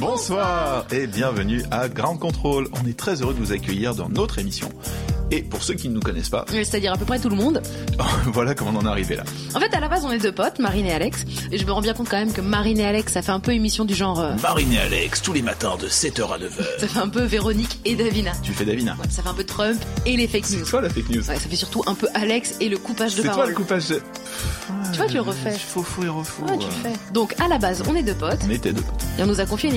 Bonsoir et bienvenue à Ground Control. On est très heureux de vous accueillir dans notre émission. Et pour ceux qui ne nous connaissent pas, C'est-à-dire à peu près tout le monde. voilà comment on en est arrivé là. En fait, à la base, on est deux potes, Marine et Alex. Et je me rends bien compte quand même que Marine et Alex, ça fait un peu émission du genre... euh, Marine et Alex, tous les matins de 7h à 9h. ça fait un peu Véronique et Davina. Tu fais Davina. Ouais, ça fait un peu Trump et les fake news. C'est toi la fake news. Ouais, ça fait surtout un peu Alex et le coupage de C'est toi parole. le coupage de... Tu vois, tu le refais. Faux, faux et refou. Ouais, tu le fais. Donc, à la base, on est deux potes. On était deux. Et on nous a confié une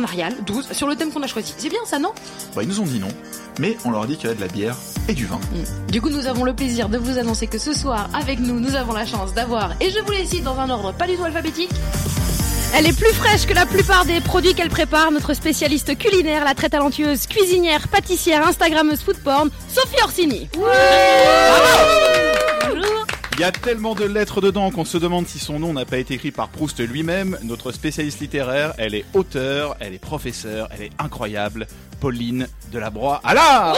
en Arial, 12, sur le thème qu'on a choisi. C'est bien ça, non? Bah, ils nous ont dit non, mais on leur a dit qu'il y avait de la bière et du vin. Mm. Du coup, nous avons le plaisir de vous annoncer que ce soir, avec nous, nous avons la chance d'avoir, et je vous les cite dans un ordre pas du tout alphabétique, Elle est plus fraîche que la plupart des produits qu'elle prépare, notre spécialiste culinaire, la très talentueuse cuisinière, pâtissière, instagrammeuse food porn, Sophie Orsini. Bonjour. Il y a tellement de lettres dedans qu'on se demande si son nom n'a pas été écrit par Proust lui-même. Notre spécialiste littéraire, elle est auteure, elle est professeure, elle est incroyable. Pauline Delabroix. Allah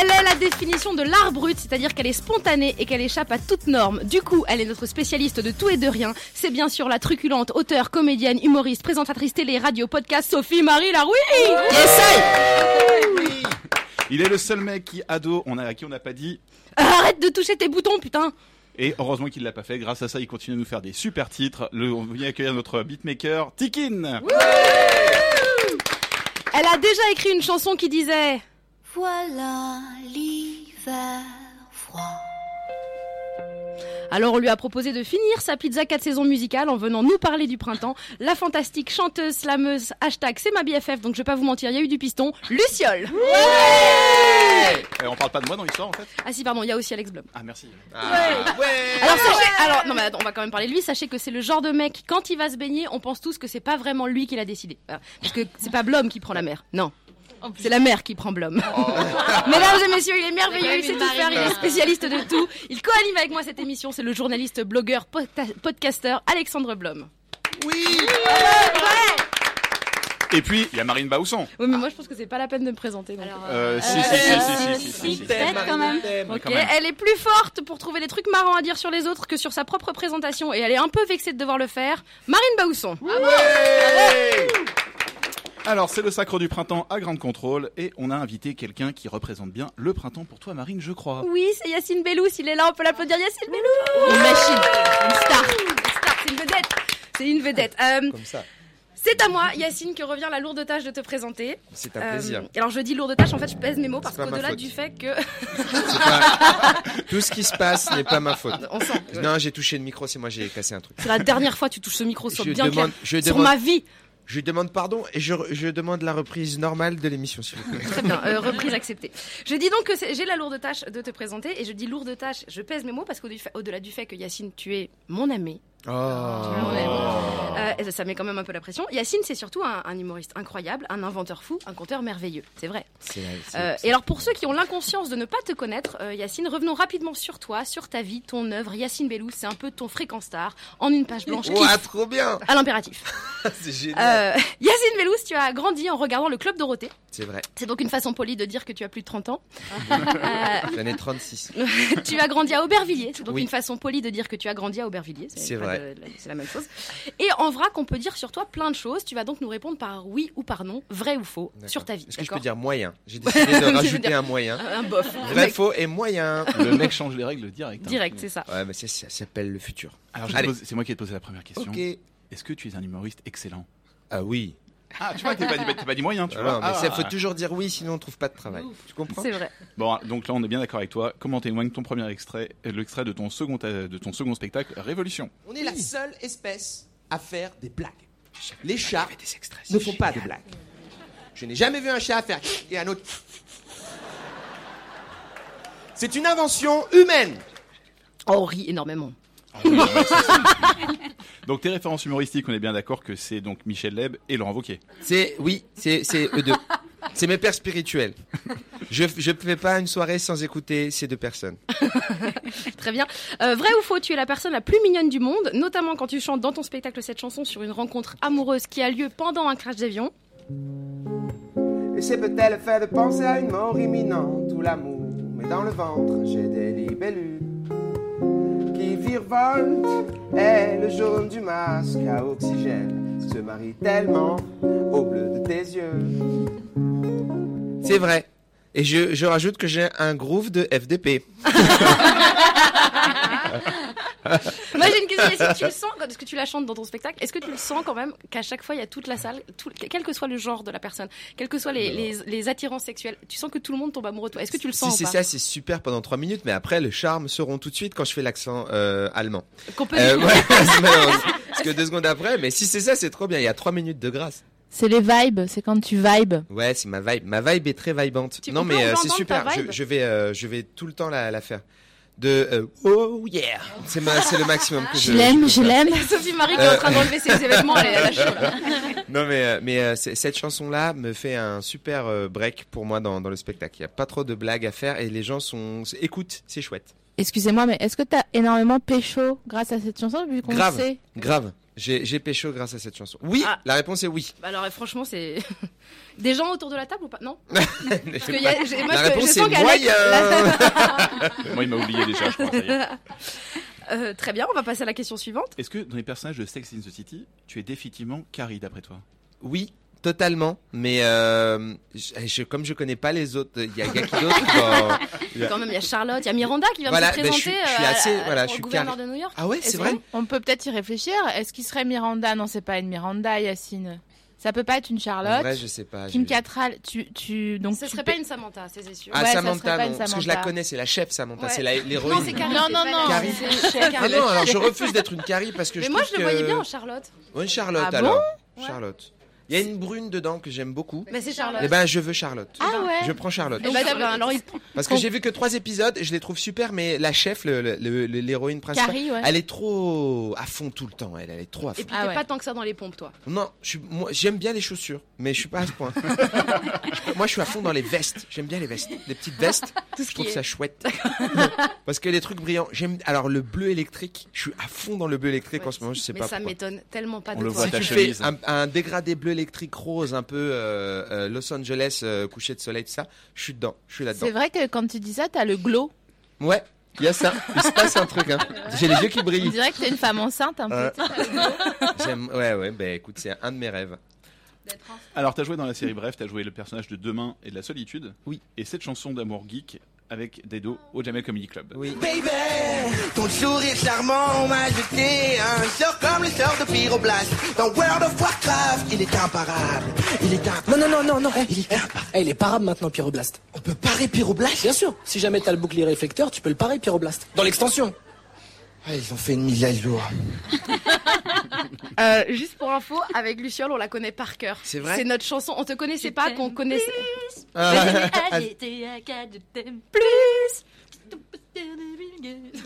Elle est la définition de l'art brut, c'est-à-dire qu'elle est spontanée et qu'elle échappe à toute norme. Du coup, elle est notre spécialiste de tout et de rien. C'est bien sûr la truculente auteure, comédienne, humoriste, présentatrice télé, radio, podcast, Sophie Marie Laroui. Il est le seul mec qui, ado, on a, à qui on n'a pas dit. Arrête de toucher tes boutons, putain. Et heureusement qu'il l'a pas fait. Grâce à ça, il continue à nous faire des super titres. Le, on vient accueillir notre beatmaker, Tikin. Elle a déjà écrit une chanson qui disait Voilà l'hiver froid. Alors on lui a proposé de finir sa pizza 4 saisons musicale en venant nous parler du printemps. La fantastique chanteuse, slameuse, hashtag c'est ma BFF, donc je vais pas vous mentir, il y a eu du piston. Luciole Eh, on parle pas de moi dans l'histoire en fait Ah si pardon, il y a aussi Alex Blum. Ah merci. Alors sachez, alors non mais attends, on va quand même parler de lui. Sachez que c'est le genre de mec quand il va se baigner, on pense tous que c'est pas vraiment lui qui l'a décidé, parce que c'est pas Blum qui prend la mer, non. C'est la mer qui prend Blum. Mesdames et messieurs, il est merveilleux, il sait tout faire, il est spécialiste de tout. Il co-anime avec moi cette émission, c'est le journaliste, blogueur, podca- podcasteur Alexandre Blum. Et puis, il y a Marine Bausson. Oui, mais moi je pense que c'est pas la peine de me présenter. donc. Euh, si, si, si, si, si, si, si. Peut-être quand même. Mais Ok, quand même. Elle est plus forte pour trouver des trucs marrants à dire sur les autres que sur sa propre présentation et elle est un peu vexée de devoir le faire. Marine Baousson. Alors, c'est le sacre du printemps à Grande Contrôle et on a invité quelqu'un qui représente bien le printemps pour toi, Marine, je crois. Oui, c'est Yacine Bellous, il est là, on peut l'applaudir. Yacine Bellous Une machine, une star. Une star, c'est une vedette. C'est une vedette. Euh, Comme ça. c'est à moi, Yacine, que revient la lourde tâche de te présenter. C'est un Euh, plaisir. alors je dis lourde tâche, en fait je pèse mes mots parce qu'au-delà du fait que... Pas- Tout ce qui se passe n'est pas ma faute. On sent. Non, j'ai touché le micro, c'est moi j'ai cassé un truc. C'est la dernière fois que tu touches ce micro, Je bien demande- clair. je Sur demande- ma vie. Je demande pardon et je, je demande la reprise normale de l'émission, s'il vous plaît. Très bien, euh, reprise acceptée. Je dis donc que j'ai la lourde tâche de te présenter et je dis lourde tâche, je pèse mes mots parce qu'au-delà du fait que Yacine, tu es mon ami. Oh. Euh, ça met quand même un peu la pression. Yacine, c'est surtout un, un humoriste incroyable, un inventeur fou, un conteur merveilleux. C'est vrai. C'est la- c'est- Euh, c'est- et alors pour ceux qui ont l'inconscience de ne pas te connaître, euh, Yacine, revenons rapidement sur toi, sur ta vie, ton œuvre. Yacine Bellou, c'est un peu ton fréquent star en une page blanche Ouah, trop bien à l'impératif. C'est génial. Euh, Yacine Bellous, tu as grandi en regardant le Club Dorothée. C'est vrai, C'est donc une façon polie de dire que tu as plus de 30 ans. j'en ai 36. tu as grandi à Aubervilliers. C'est donc Oui. une façon polie de dire que tu as grandi à Aubervilliers. C'est vrai. De- C'est la même chose. Et en vrac, on peut dire sur toi plein de choses. Tu vas donc nous répondre par oui ou par non, vrai ou faux, sur ta vie. Est-ce que je peux dire moyen? J'ai décidé de rajouter un moyen. un bof. Vrai, faux et moyen. Le mec change les règles direct. hein. Direct, c'est ça. Ouais, mais ça, ça s'appelle le futur. Alors, c'est moi qui te poser la première question. Ok. Est-ce que tu es un humoriste excellent? Ah oui. Ah, tu vois, t'es pas, t'es pas dit moyen, tu Ah vois. non, mais Ah. ça faut toujours dire oui, sinon on trouve pas de travail. Tu comprends C'est vrai. Bon, donc là, on est bien d'accord avec toi. Comment témoigne ton premier extrait, l'extrait de ton second, euh, de ton second spectacle, Révolution? On est la seule espèce à faire des blagues. Les chats des extraits, ne font pas de blagues. Je n'ai jamais vu un chat faire et un autre. C'est une invention humaine. Oh, on rit énormément. Donc, tes références humoristiques, on est bien d'accord que c'est donc Michel Leb et Laurent Wauquiez. C'est oui, c'est c'est eux deux. C'est mes pères spirituels. Je je fais pas une soirée sans écouter ces deux personnes. Très bien. Euh, vrai ou faux, tu es la personne la plus mignonne du monde, notamment quand tu chantes dans ton spectacle cette chanson sur une rencontre amoureuse qui a lieu pendant un crash d'avion. Et c'est peut-être le fait de penser à une mort imminente ou l'amour. Mais dans le ventre, j'ai des libellules qui virevoltent. Et le jaune du masque à oxygène se marie tellement au bleu de tes yeux. C'est vrai. Et je, je rajoute que j'ai un groove de FDP. Moi j'ai une question, est-ce que tu le sens, quand est-ce que tu la chantes dans ton spectacle, est-ce que tu le sens quand même qu'à chaque fois il y a toute la salle, tout- quel que soit le genre de la personne, quels que soient les, les, les attirances sexuelles, tu sens que tout le monde tombe amoureux de toi, est-ce que tu le Si sens ou c'est ça, c'est super pendant trois minutes, mais après le charme seront tout de suite quand je fais l'accent euh, allemand. Qu'on peut Euh, ouais. Parce que deux secondes après, mais si c'est ça, c'est trop bien. Il y a trois minutes de grâce. C'est les vibes, c'est quand tu vibes. Ouais, c'est ma vibe. Ma vibe est très vibante. Tu- non, mais euh, c'est super. Je, vais, euh, je vais tout le temps la, la faire. De euh, oh yeah, c'est ma, c'est le maximum que je. Je l'aime, je faire. l'aime. Sophie Marie qui est en train d'enlever ses événements, elle est chaud là. Non, mais euh, mais euh, c'est- cette chanson-là me fait un super euh, break pour moi dans, dans le spectacle. Il y a pas trop de blagues à faire et les gens sont écoute, c'est chouette. Excusez-moi, mais est-ce que t'as énormément pécho grâce à cette chanson vu qu'on Grave. sait? Grave. J'ai j'ai pécho grâce à cette chanson. Oui, Ah. la réponse est oui. Bah alors franchement c'est des gens autour de la table ou pas? Non. Parce Parce que y a- j'ai- moi, La je- réponse est moyen. Moi, il m'a oublié déjà, je crois. ça y est. Euh, très bien, on va passer à la question suivante. Est-ce que dans les personnages de Sex in the City, tu es définitivement Carrie d'après toi? Oui, totalement. Mais euh, je, je- comme je connais pas les autres, il y a, il y a qui d'autre Quand même, il y a Charlotte, il y a Miranda qui vient Voilà, de se ben, je présenter suis- je suis euh, à- assez- à- voilà, au je suis gouverneur carré. de New York. Ah ouais, c'est vrai. On peut peut-être y réfléchir. Est-ce qu'il serait Miranda? Non, c'est pas une Miranda, Yacine. Ça peut pas être une En Charlotte. vrai, je sais pas. Kim je- Cattrall, tu, tu, donc Ce tu serait peux- pas une Samantha, c'est sûr. Ah, Ouais, ça serait Samantha, pas non. une Parce que je la Samantha. connais, c'est la chef, Samantha. Ouais. C'est la- Non, l'héroïne. c'est Carrie. Non, non, non, Carrie. Ah non, alors je refuse d'être une Carrie parce que je Mais moi, trouve je le voyais bien en Charlotte. Une Charlotte Ah bon alors. Ouais. Charlotte. Il y a une brune dedans que j'aime beaucoup. Mais c'est Charlotte. Eh ben, je veux Charlotte. Ah ouais. Je prends Charlotte. Eh ben, ça alors, il- Parce que j'ai vu que trois épisodes, je les trouve super, mais la chef, le- le- le- l'héroïne principale, Carrie, ouais. elle est trop à fond tout le temps. Elle, elle est trop à fond. Et puis Ah t'es ouais. pas tant que ça dans les pompes, toi. Non, je suis, moi, j'aime bien les chaussures, mais je suis pas à ce point. moi, je suis à fond dans les vestes. J'aime bien les vestes, les petites vestes. Tout ce Je trouve qui est- ça chouette. Parce que les trucs brillants, j'aime. Alors le bleu électrique, je suis à fond dans le bleu électrique en ce moment. Je sais Mais pas ça pourquoi. m'étonne tellement pas On de le toi. voit Si ta tu chemise. fais un, un dégradé bleu électrique rose, un peu euh, euh, Los Angeles, euh, coucher de soleil, tout ça, je suis dedans. Je suis là-dedans. C'est vrai que quand tu dis ça, t'as le glow. Ouais, il y a ça. Il se passe un truc. Hein. J'ai les yeux qui On brillent. dirait que t'es une femme enceinte un peu. Euh, J'aime. Ouais, ouais. Ben écoute, c'est un de mes rêves. Alors, t'as joué dans la série Bref, t'as joué le personnage de Demain et de la Solitude. Oui. Et cette chanson d'amour geek avec Dedo au Jamel Comedy Club. Oui. Baby, ton sourire charmant m'a jeté un sort comme le sort de Pyroblast. Dans World of Warcraft, il est imparable. Il est imparable. Non, non, non, non, non. Il est imparable. Eh, il est parable maintenant, Pyroblast. On peut parer Pyroblast? Bien sûr, si jamais t'as le bouclier réflecteur, tu peux le parer, Pyroblast. Dans l'extension. Ah, ils ont fait une mise à jour. Euh, juste pour info, avec Luciole, on la connaît par cœur. C'est vrai C'est notre chanson. On te connaissait pas, qu'on connaissait. Ah, j'étais à quatre, je t'aime plus.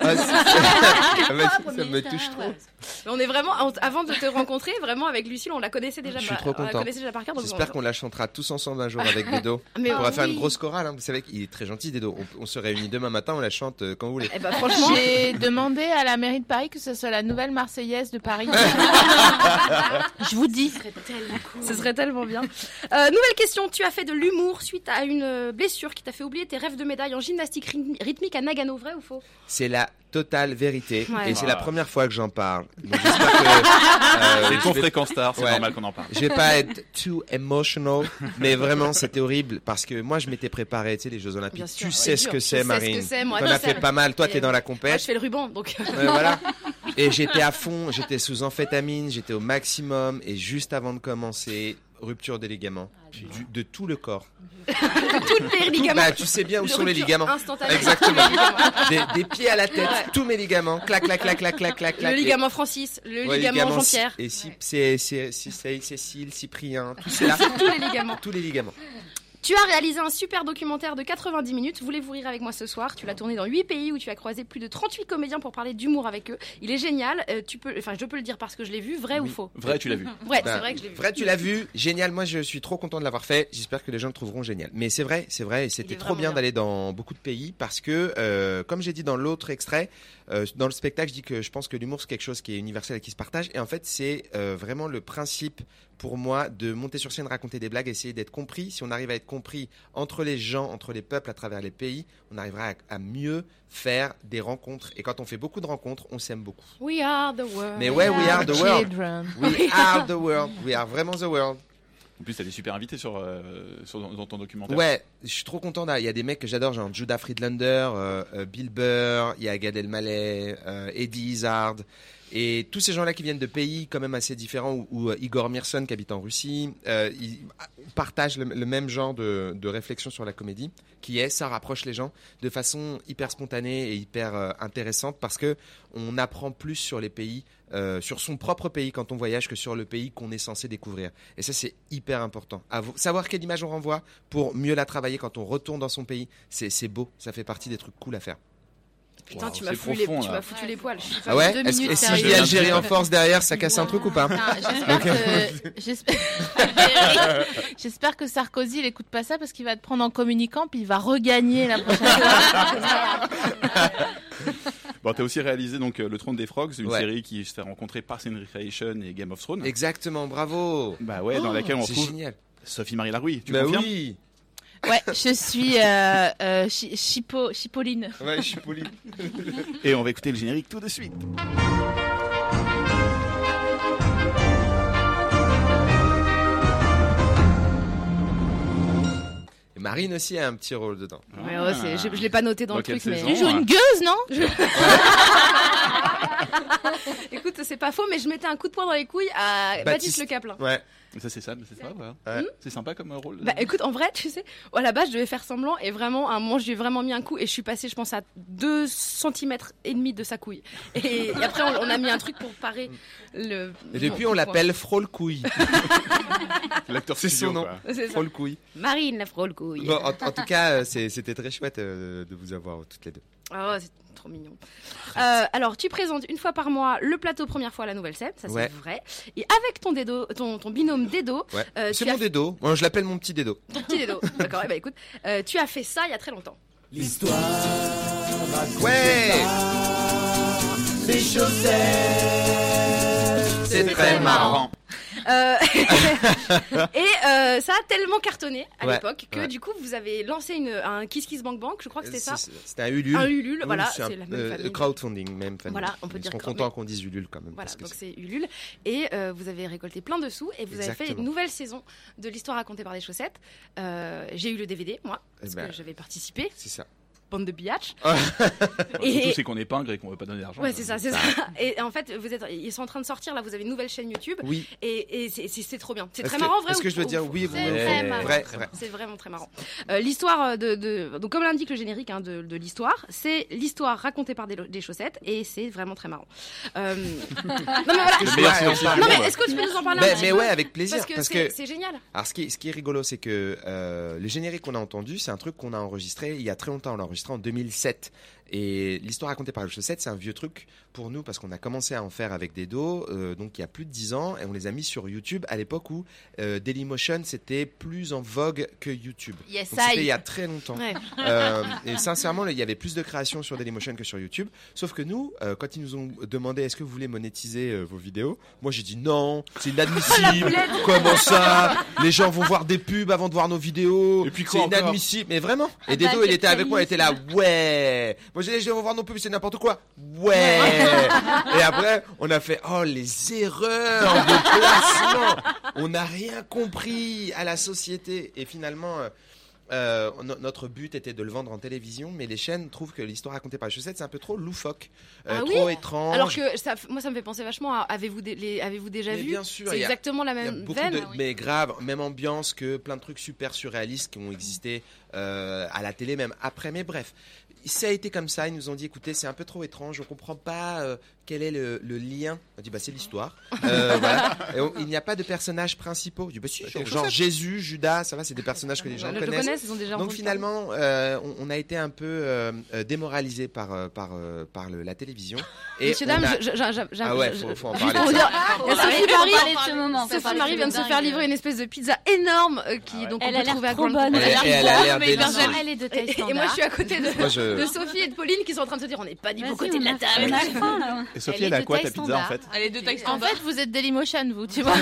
ah, c'est- ça me touche trop. Mais on est vraiment, en- avant de te rencontrer, vraiment avec Lucille, on la connaissait déjà, Je suis par- trop on la content. connaissait déjà par cœur. J'espère on- qu'on la chantera tous ensemble un jour avec Dedo. Mais on va ah faire une grosse chorale. hein. Vous savez qu'il est très gentil, Dedo. On, on se réunit demain matin, on la chante euh, quand vous voulez. Eh ben, franchement, J'ai demandé à la mairie de Paris que ce soit la nouvelle Marseillaise de Paris. Je vous dis. ce serait tellement bien. Euh, nouvelle question, tu as fait de l'humour suite à une blessure qui t'a fait oublier tes rêves de médaille en gymnastique rythmi- rythmique à Nagano, vrai ou faux? C'est la totale vérité Ouais. et c'est Ah. la première fois que j'en parle. Donc, j'espère que, euh, C'est ton vais- fréquence star, c'est Ouais. normal qu'on en parle. Je vais pas être too emotional, mais vraiment c'était horrible parce que moi je m'étais préparé, tu sais, les Jeux Olympiques. Sûr, tu sais ce que c'est, sais ce Marine. que c'est, moi, T'en as fait pas mal. Toi, t'es dans la Moi, je compète. fais le ruban, donc. Ouais, voilà. Et j'étais à fond, j'étais sous amphétamine, j'étais au maximum et juste avant de commencer, rupture des ligaments du- de tout le corps. Toutes les ligaments. Bah, tu sais bien où De sont les ligaments. Exactement. Tous. Des, des pieds à la tête, Ouais. tous mes ligaments, clac, clac, clac, clac, clac, clac. Le Et- ligament Francis, le Ouais, ligament Jean-Pierre. Et si, c'est, Cécile, Cyprien, tout c'est là. Tous les ligaments. tous les ligaments. Tu as réalisé un super documentaire de 90 minutes. Voulez-vous rire avec moi ce soir? Tu l'as tourné dans 8 pays où tu as croisé plus de 38 comédiens pour parler d'humour avec eux. Il est génial. Euh, tu peux, enfin, je peux le dire parce que je l'ai vu. Vrai ou faux? Vrai, tu l'as vu. Vrai, Bah, c'est vrai que je l'ai vu. Vrai, tu l'as vu, génial. Moi, je suis trop content de l'avoir fait. J'espère que les gens le trouveront génial. Mais c'est vrai, c'est vrai, et c'était trop bien bien. d'aller dans beaucoup de pays parce que, euh, comme j'ai dit dans l'autre extrait, euh, dans le spectacle, je dis que je pense que l'humour c'est quelque chose qui est universel et qui se partage. Et en fait, c'est euh, vraiment le principe pour moi de monter sur scène, raconter des blagues, essayer d'être compris. Si on arrive à être compris entre les gens, entre les peuples, à travers les pays, on arrivera à, à mieux faire des rencontres. Et quand on fait beaucoup de rencontres, on s'aime beaucoup. We are the world. Mais ouais, we are the world. Children. We are the world. We are vraiment the world. En plus, t'as des super invités sur, euh, dans ton documentaire. Ouais, je suis trop content. Il y a des mecs que j'adore, genre Judah Friedlander, euh, euh, Bill Burr, il y a Gad Elmaleh, Eddie Izzard. Et tous ces gens-là qui viennent de pays quand même assez différents, ou, Igor Mirson qui habite en Russie, ils partagent le, même genre de, réflexion sur la comédie, qui est ça rapproche les gens de façon hyper spontanée et hyper intéressante parce que on apprend plus sur les pays, euh, sur son propre pays quand on voyage que sur le pays qu'on est censé découvrir. Et ça c'est hyper important. Avo- savoir quelle image on renvoie pour mieux la travailler quand on retourne dans son pays, c'est c'est beau, ça fait partie des trucs cool à faire. Putain, Wow, tu m'as foutu, les, foutu poils. Je suis Ah ouais deux Est-ce- minutes, Et si je sérieux. dis Algérie en force derrière, ça casse un truc ou pas que, j'espère que Sarkozy il écoute pas ça parce qu'il va te prendre en communicant puis il va regagner la prochaine fois. Bon, t'as aussi réalisé donc euh, Le Trône des Frogs, une Ouais. série qui se fait rencontrer Parks and Recreation et Game of Thrones. Exactement, bravo. Bah ouais, dans laquelle on C'est retrouve génial. Sophie-Marie Larouille. Tu Bah confirmes oui. Ouais, je suis euh, euh, Chi- Chipo, Chipoline. Ouais, poli. Et on va écouter le générique tout de suite. Marine aussi a un petit rôle dedans. Ouais, c'est- je, je l'ai pas noté dans, Dans le truc, mais. saison Tu joues une gueuse, non? Écoute, c'est pas faux, mais je mettais un coup de poing dans les couilles à Baptiste, Baptiste. Le Caplin. Ouais. Ça c'est ça, c'est ça, voilà. Ouais. C'est sympa comme rôle. Bah écoute, en vrai, tu sais, à la base, je devais faire semblant et vraiment, à un moment, je lui ai vraiment mis un coup et je suis passée, je pense, à 2 cm et demi de sa couille. Et, et après, on, on a mis un truc pour parer le. Et depuis, on l'appelle Frôle Couille. L'acteur C'est son nom. Frôle Couille. Marine, la frôle couille. Bon, en, en tout cas, euh, c'était très chouette euh, de vous avoir toutes les deux. Oh, c'est trop mignon. Euh, alors, tu présentes une fois par mois le plateau première fois à la nouvelle scène, ça Ouais. c'est vrai. Et avec ton, dédo, ton, ton binôme Dedo, Ouais. Euh, c'est mon as- dédo. Moi, je l'appelle mon petit dédo. ton petit Dedo, d'accord, eh ben, écoute, euh, tu as fait ça il y a très longtemps. Ouais. C'est très marrant. Euh, et euh, ça a tellement cartonné à Ouais, l'époque que ouais. du coup vous avez lancé une, un Kiss Kiss Bank Bank, je crois que c'était ça. C'était un Ulule. Un Ulule, voilà, c'est la même euh, famille. crowdfunding, même famille. Voilà, on peut Ils dire sont crowd- contents qu'on dise Ulule quand même. Voilà, parce que donc c'est- Ulule. Et vous avez récolté plein de sous et vous avez fait une nouvelle saison de l'histoire racontée par des chaussettes. J'ai eu le DVD, moi, parce Eh ben, que j'avais participé. c'est ça. Bande de biatch. Bon, Et- Surtout c'est qu'on est pingre et qu'on veut pas donner d'argent. Ouais, c'est ça, c'est ça. Et en fait, vous êtes, ils sont en train de sortir là. Vous avez une nouvelle chaîne YouTube Oui. et, et c'est- c'est c'est trop bien. C'est très que- marrant, vrai est-ce que je dois dire oui, C'est vous- très Ouais. marrant. Vrai, vrai. C'est vraiment très marrant. Euh, l'histoire de, de- donc comme l'indique le générique hein, de, de l'histoire, c'est l'histoire racontée par des, des chaussettes et c'est vraiment très marrant. Euh, non mais voilà. Non mais est-ce que tu peux nous en parler un Mais, petit mais peu ouais, avec plaisir. Parce que c'est génial. Alors, ce qui, est- ce qui est rigolo, c'est que euh, le générique qu'on a entendu, c'est un truc qu'on a enregistré il y a très longtemps. On l'a enregistré en 2007. Et l'histoire racontée par le chaussette, c'est un vieux truc pour nous parce qu'on a commencé à en faire avec des dos, euh, donc il y a plus de 10 ans, et on les a mis sur YouTube à l'époque où euh, Dailymotion c'était plus en vogue que YouTube. Yes, c'était il y a très longtemps. Ouais. Euh, et sincèrement, il y avait plus de créations sur Dailymotion que sur YouTube. Sauf que nous, euh, quand ils nous ont demandé est-ce que vous voulez monétiser euh, vos vidéos, moi j'ai dit non, c'est inadmissible. Comment ça? Les gens vont voir des pubs avant de voir nos vidéos. Et puis c'est inadmissible. Mais vraiment. Ah Et bah, Dedo, il était avec moi, il était là, ouais. Moi j'ai dit, je vais voir nos pubs, c'est n'importe quoi. Ouais. Et après, on a fait, oh les erreurs de placement. On n'a rien compris à la société. Et finalement. Euh, no- notre but était de le vendre en télévision, mais les chaînes trouvent que l'histoire racontée par les chaussettes c'est un peu trop loufoque, euh, Ah oui trop étrange. Alors que ça, moi, ça me fait penser vachement à avez-vous dé- les- déjà Mais vu bien sûr, C'est exactement la même beaucoup veine. de, mais grave, même ambiance que plein de trucs super surréalistes qui ont existé euh, à la télé même après. Mais bref, ça a été comme ça. Ils nous ont dit, écoutez, c'est un peu trop étrange. On comprend pas euh, quel est le, le lien. On a dit, bah c'est l'histoire. Euh, voilà. On- il n'y a pas de personnages principaux. Je dis, bah, si, genre, genre Jésus, Judas, ça va, c'est des personnages que les gens le connaissent. Connaissent, ils ont déjà Donc finalement, euh, on, on a été un peu euh, euh, démoralisé par euh, par par le- la télévision. on dames, a- je- je- je- je- ah ouais, faut, faut en parler. Sophie Marie, parler de ce moment. Sophie Marie vient de se faire livrer une espèce de pizza énorme qui donc Elle on a peut trouver à trop Grande bonne. Elle, a elle l'air délicieuse. Elle est de taille Et, et standard. moi je suis à côté de, Moi, je- de Sophie et de Pauline qui sont en train de se dire on n'est pas du bon côté de la table. Et Sophie, Elle a quoi ta pizza en fait Elle est de taille En fait, vous êtes Dailymotion, vous, tu vois.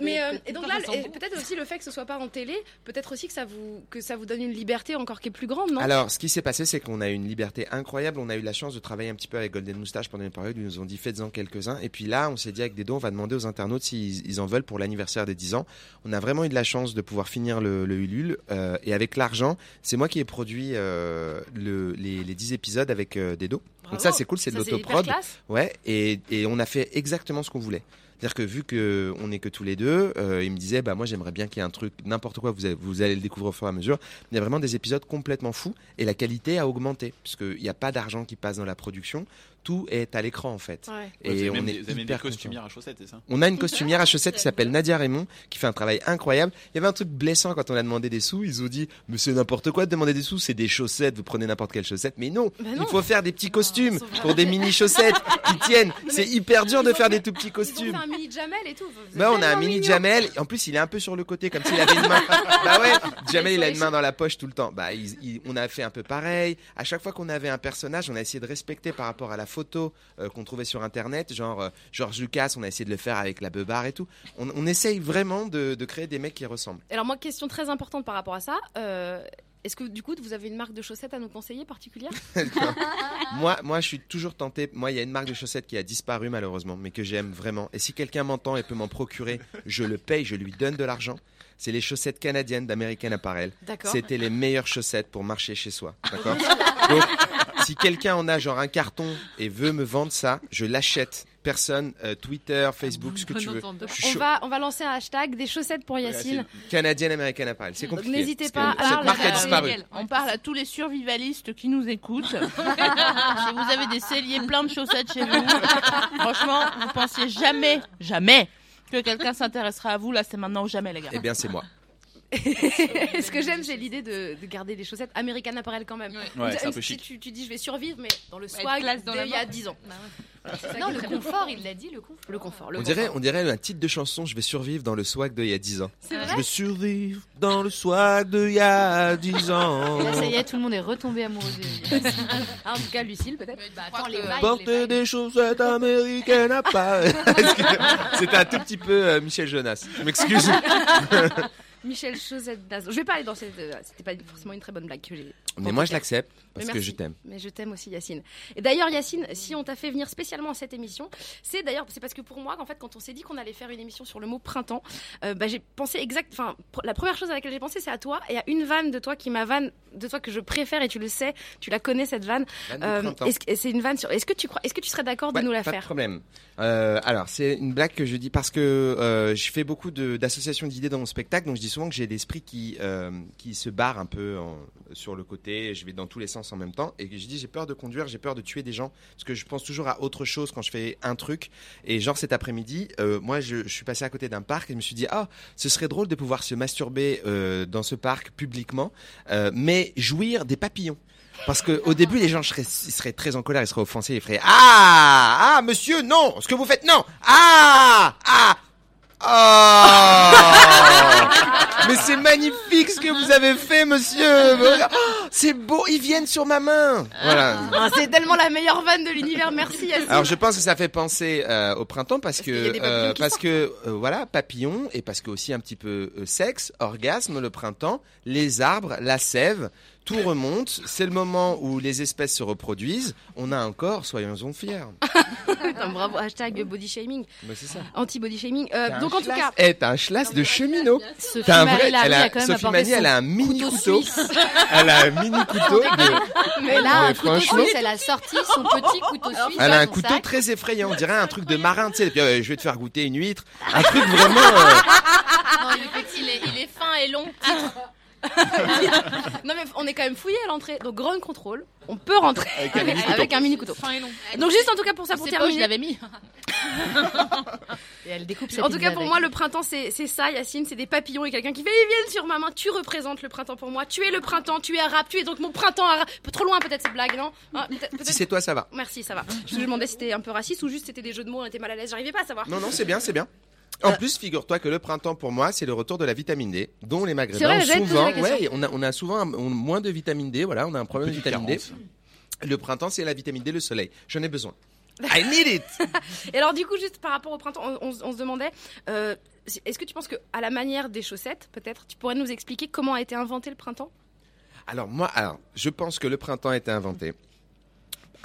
Mais euh, et donc là, et peut-être aussi le fait que ce soit pas en télé, peut-être aussi que ça vous que ça vous donne une liberté encore qui est plus grande, non? Alors, ce qui s'est passé, c'est qu'on a eu une liberté incroyable. On a eu la chance de travailler un petit peu avec Golden Moustache pendant une période où ils nous ont dit faites-en quelques-uns. Et puis là, on s'est dit avec des dons, on va demander aux internautes s'ils ils en veulent pour l'anniversaire des 10 ans. On a vraiment eu de la chance de pouvoir finir le, le Ulule. euh, et avec l'argent, c'est moi qui ai produit euh, le- les, les 10 épisodes avec euh, des dos. Donc ça, c'est cool, c'est de l'autoprod. Ouais, et, et on a fait exactement ce qu'on voulait. C'est-à-dire que vu que on est que tous les deux, euh, il me disait bah moi j'aimerais bien qu'il y ait un truc n'importe quoi vous allez, vous allez le découvrir au fur et à mesure. Il y a vraiment des épisodes complètement fous et la qualité a augmenté puisqu'il n'y a pas d'argent qui passe dans la production, tout est à l'écran en fait. Ouais. Et Vous avez on est des- hyper des costumières à chaussettes, c'est ça on a une costumière à chaussettes qui s'appelle Nadia Raymond, qui fait un travail incroyable. Il y avait un truc blessant quand on a demandé des sous. Ils ont dit, mais c'est n'importe quoi de demander des sous, c'est des chaussettes, vous prenez n'importe quelle chaussette. Mais non, Bah non. il faut faire des petits costumes pour des mini chaussettes qui tiennent. C'est hyper dur de faire des tout petits costumes. fait un mini Jamel et tout. Bah, on a un mini. Jamel. En plus, il est un peu sur le côté, comme s'il avait une main. bah ouais, Jamel, il a une main dans la poche tout le temps. Bah, il- il- on a fait un peu pareil. À chaque fois qu'on avait un personnage, on a essayé de respecter par rapport à la photo euh, qu'on trouvait sur Internet. Genre, euh, George Lucas, on a essayé de le faire avec la beubare et tout. On, on essaye vraiment de, de créer des mecs qui ressemblent. Alors moi, question très importante par rapport à ça. euh, Est-ce que du coup, vous avez une marque de chaussettes à nous conseiller particulière? Moi, moi, je suis toujours tenté. Moi, il y a une marque de chaussettes qui a disparu malheureusement, mais que j'aime vraiment. Et si quelqu'un m'entend et peut m'en procurer, je le paye, je lui donne de l'argent. C'est les chaussettes canadiennes d'American Apparel. D'accord. C'était les meilleures chaussettes pour marcher chez soi. D'accord? si quelqu'un en a genre un carton et veut me vendre ça, je l'achète. Personne, euh, Twitter, Facebook, ce que tu veux. On va, on va lancer un hashtag des chaussettes pour Yacine. Canadienne American Apparel. C'est compliqué. n'hésitez pas à Cette marque a disparu. On parle à tous les survivalistes qui nous écoutent. si vous avez des celliers pleins de chaussettes chez vous, franchement, vous pensiez jamais, jamais que quelqu'un s'intéressera à vous. Là, c'est maintenant ou jamais, les gars. Eh bien, c'est moi. Ce que j'aime, c'est l'idée de, de garder les chaussettes American Apparel quand même. Ouais, c'est un Même peu si chic. Tu, tu dis je vais survivre, mais dans le swag classe dans d'il y a main. 10 ans. Ça Non, le confort, il l'a dit, le confort. Le confort. Le On dirait, confort. on dirait un titre de chanson. Je vais survivre dans le swag d'il y a 10 ans. C'est Je vrai vais survivre dans le swag d'il y a 10 ans. Et là, ça y est, tout le monde est retombé amoureux de. Ah, En tout cas, Lucille, peut-être. Bah, vibes. des chaussettes américaines à part. C'était un tout petit peu euh, Michel Jonas. Je m'excuse. Michel Chaussette d'Az. Je vais pas aller dans cette. euh, C'était pas forcément une très bonne blague que j'ai. Mais moi, je l'accepte parce que je t'aime. Mais je t'aime aussi, Yacine. Et d'ailleurs, Yacine, si on t'a fait venir spécialement à cette émission, c'est d'ailleurs, c'est parce que pour moi, en fait, quand on s'est dit qu'on allait faire une émission sur le mot printemps, euh, bah, j'ai pensé exact. Enfin, la première chose à laquelle j'ai pensé, c'est à toi et à une vanne de toi qui m'a vanne de toi que je préfère et tu le sais, tu la connais cette vanne. Euh, une vanne sur. Est-ce que tu crois Est-ce que tu serais d'accord de nous la pas de faire? problème. Euh, alors, c'est une blague que je dis parce que je fais beaucoup d'associations d'idées dans mon spectacle, donc je dis souvent que j'ai l'esprit qui, qui se barre un peu en- sur le côté je vais dans tous les sens en même temps. Et je dis, j'ai peur de conduire, j'ai peur de tuer des gens. Parce que je pense toujours à autre chose quand je fais un truc. Et genre cet après-midi, euh, moi, je, suis passé à côté d'un parc et je me suis dit, ah, ce serait drôle de pouvoir se masturber euh, dans ce parc publiquement, euh, mais jouir des papillons. Parce que au début, les gens seraient, seraient très en colère, ils seraient offensés, ils feraient ah ah monsieur non, ce que vous faites non ah ah ah mais c'est magnifique ce que vous avez fait, monsieur. Oh, c'est beau, ils viennent sur ma main. Voilà. Ah, c'est tellement la meilleure vanne de l'univers, merci Yacine. Alors je pense que ça fait penser euh, au printemps parce, que euh, parce sortent. que euh, voilà papillon et parce que aussi un petit peu euh, sexe, orgasme le printemps, les arbres, la sève, tout remonte. C'est le moment où les espèces se reproduisent. On a un corps, soyons-en fiers. Bravo, hashtag body shaming, Bah, c'est ça. anti-body shaming. Euh, donc en tout cas, Eh, t'as un schlass de cheminot. Sophie un vrai, elle a a, quand même Sophie apporté Mani, elle a un mini couteau. Elle a un mini couteau. de- Mais là, un couteau suisse, elle a sorti son petit couteau suisse. Elle a un couteau sac. très effrayant. On dirait un truc de marin, tu sais. puis, euh, je vais te faire goûter une huître. Un truc vraiment. euh, Non, il est, il est, il est fin et long. Non mais on est quand même fouillé à l'entrée, donc grand contrôle. On peut rentrer Avec un mini couteau. avec un mini couteau. Fin et long. Donc juste en tout cas pour ça, pour où je terminer. l'avais mis. Et elle découpe En tout cas, pour avec. moi, le printemps, c'est ça, Yacine. C'est des papillons et quelqu'un qui fait Ils viennent sur ma main. Tu représentes le printemps pour moi. Tu es le printemps. Tu es arabe. Tu es donc mon printemps arabe. Peu trop loin, peut-être, cette blague, non? Peut-être- Si c'est toi, ça va. Merci, ça va. Je me demandais si c'était un peu raciste ou juste c'était des jeux de mots, on était mal à l'aise. J'arrivais pas à savoir. Non, non, c'est bien, c'est bien. Euh. En plus, figure-toi que le printemps pour moi, c'est le retour de la vitamine D, dont les Maghrébins vrai, ont souvent, ouais, on a, on a souvent un- on- moins de vitamine D. Voilà, on a un problème de vitamine D. Le printemps, c'est la vitamine D, le soleil. J'en ai besoin. I need it. Et alors, du coup, juste par rapport au printemps, on, on- on se demandait euh, est-ce que tu penses que, à la manière des chaussettes, peut-être, tu pourrais nous expliquer comment a été inventé le printemps? Alors moi, alors, je pense que le printemps a été inventé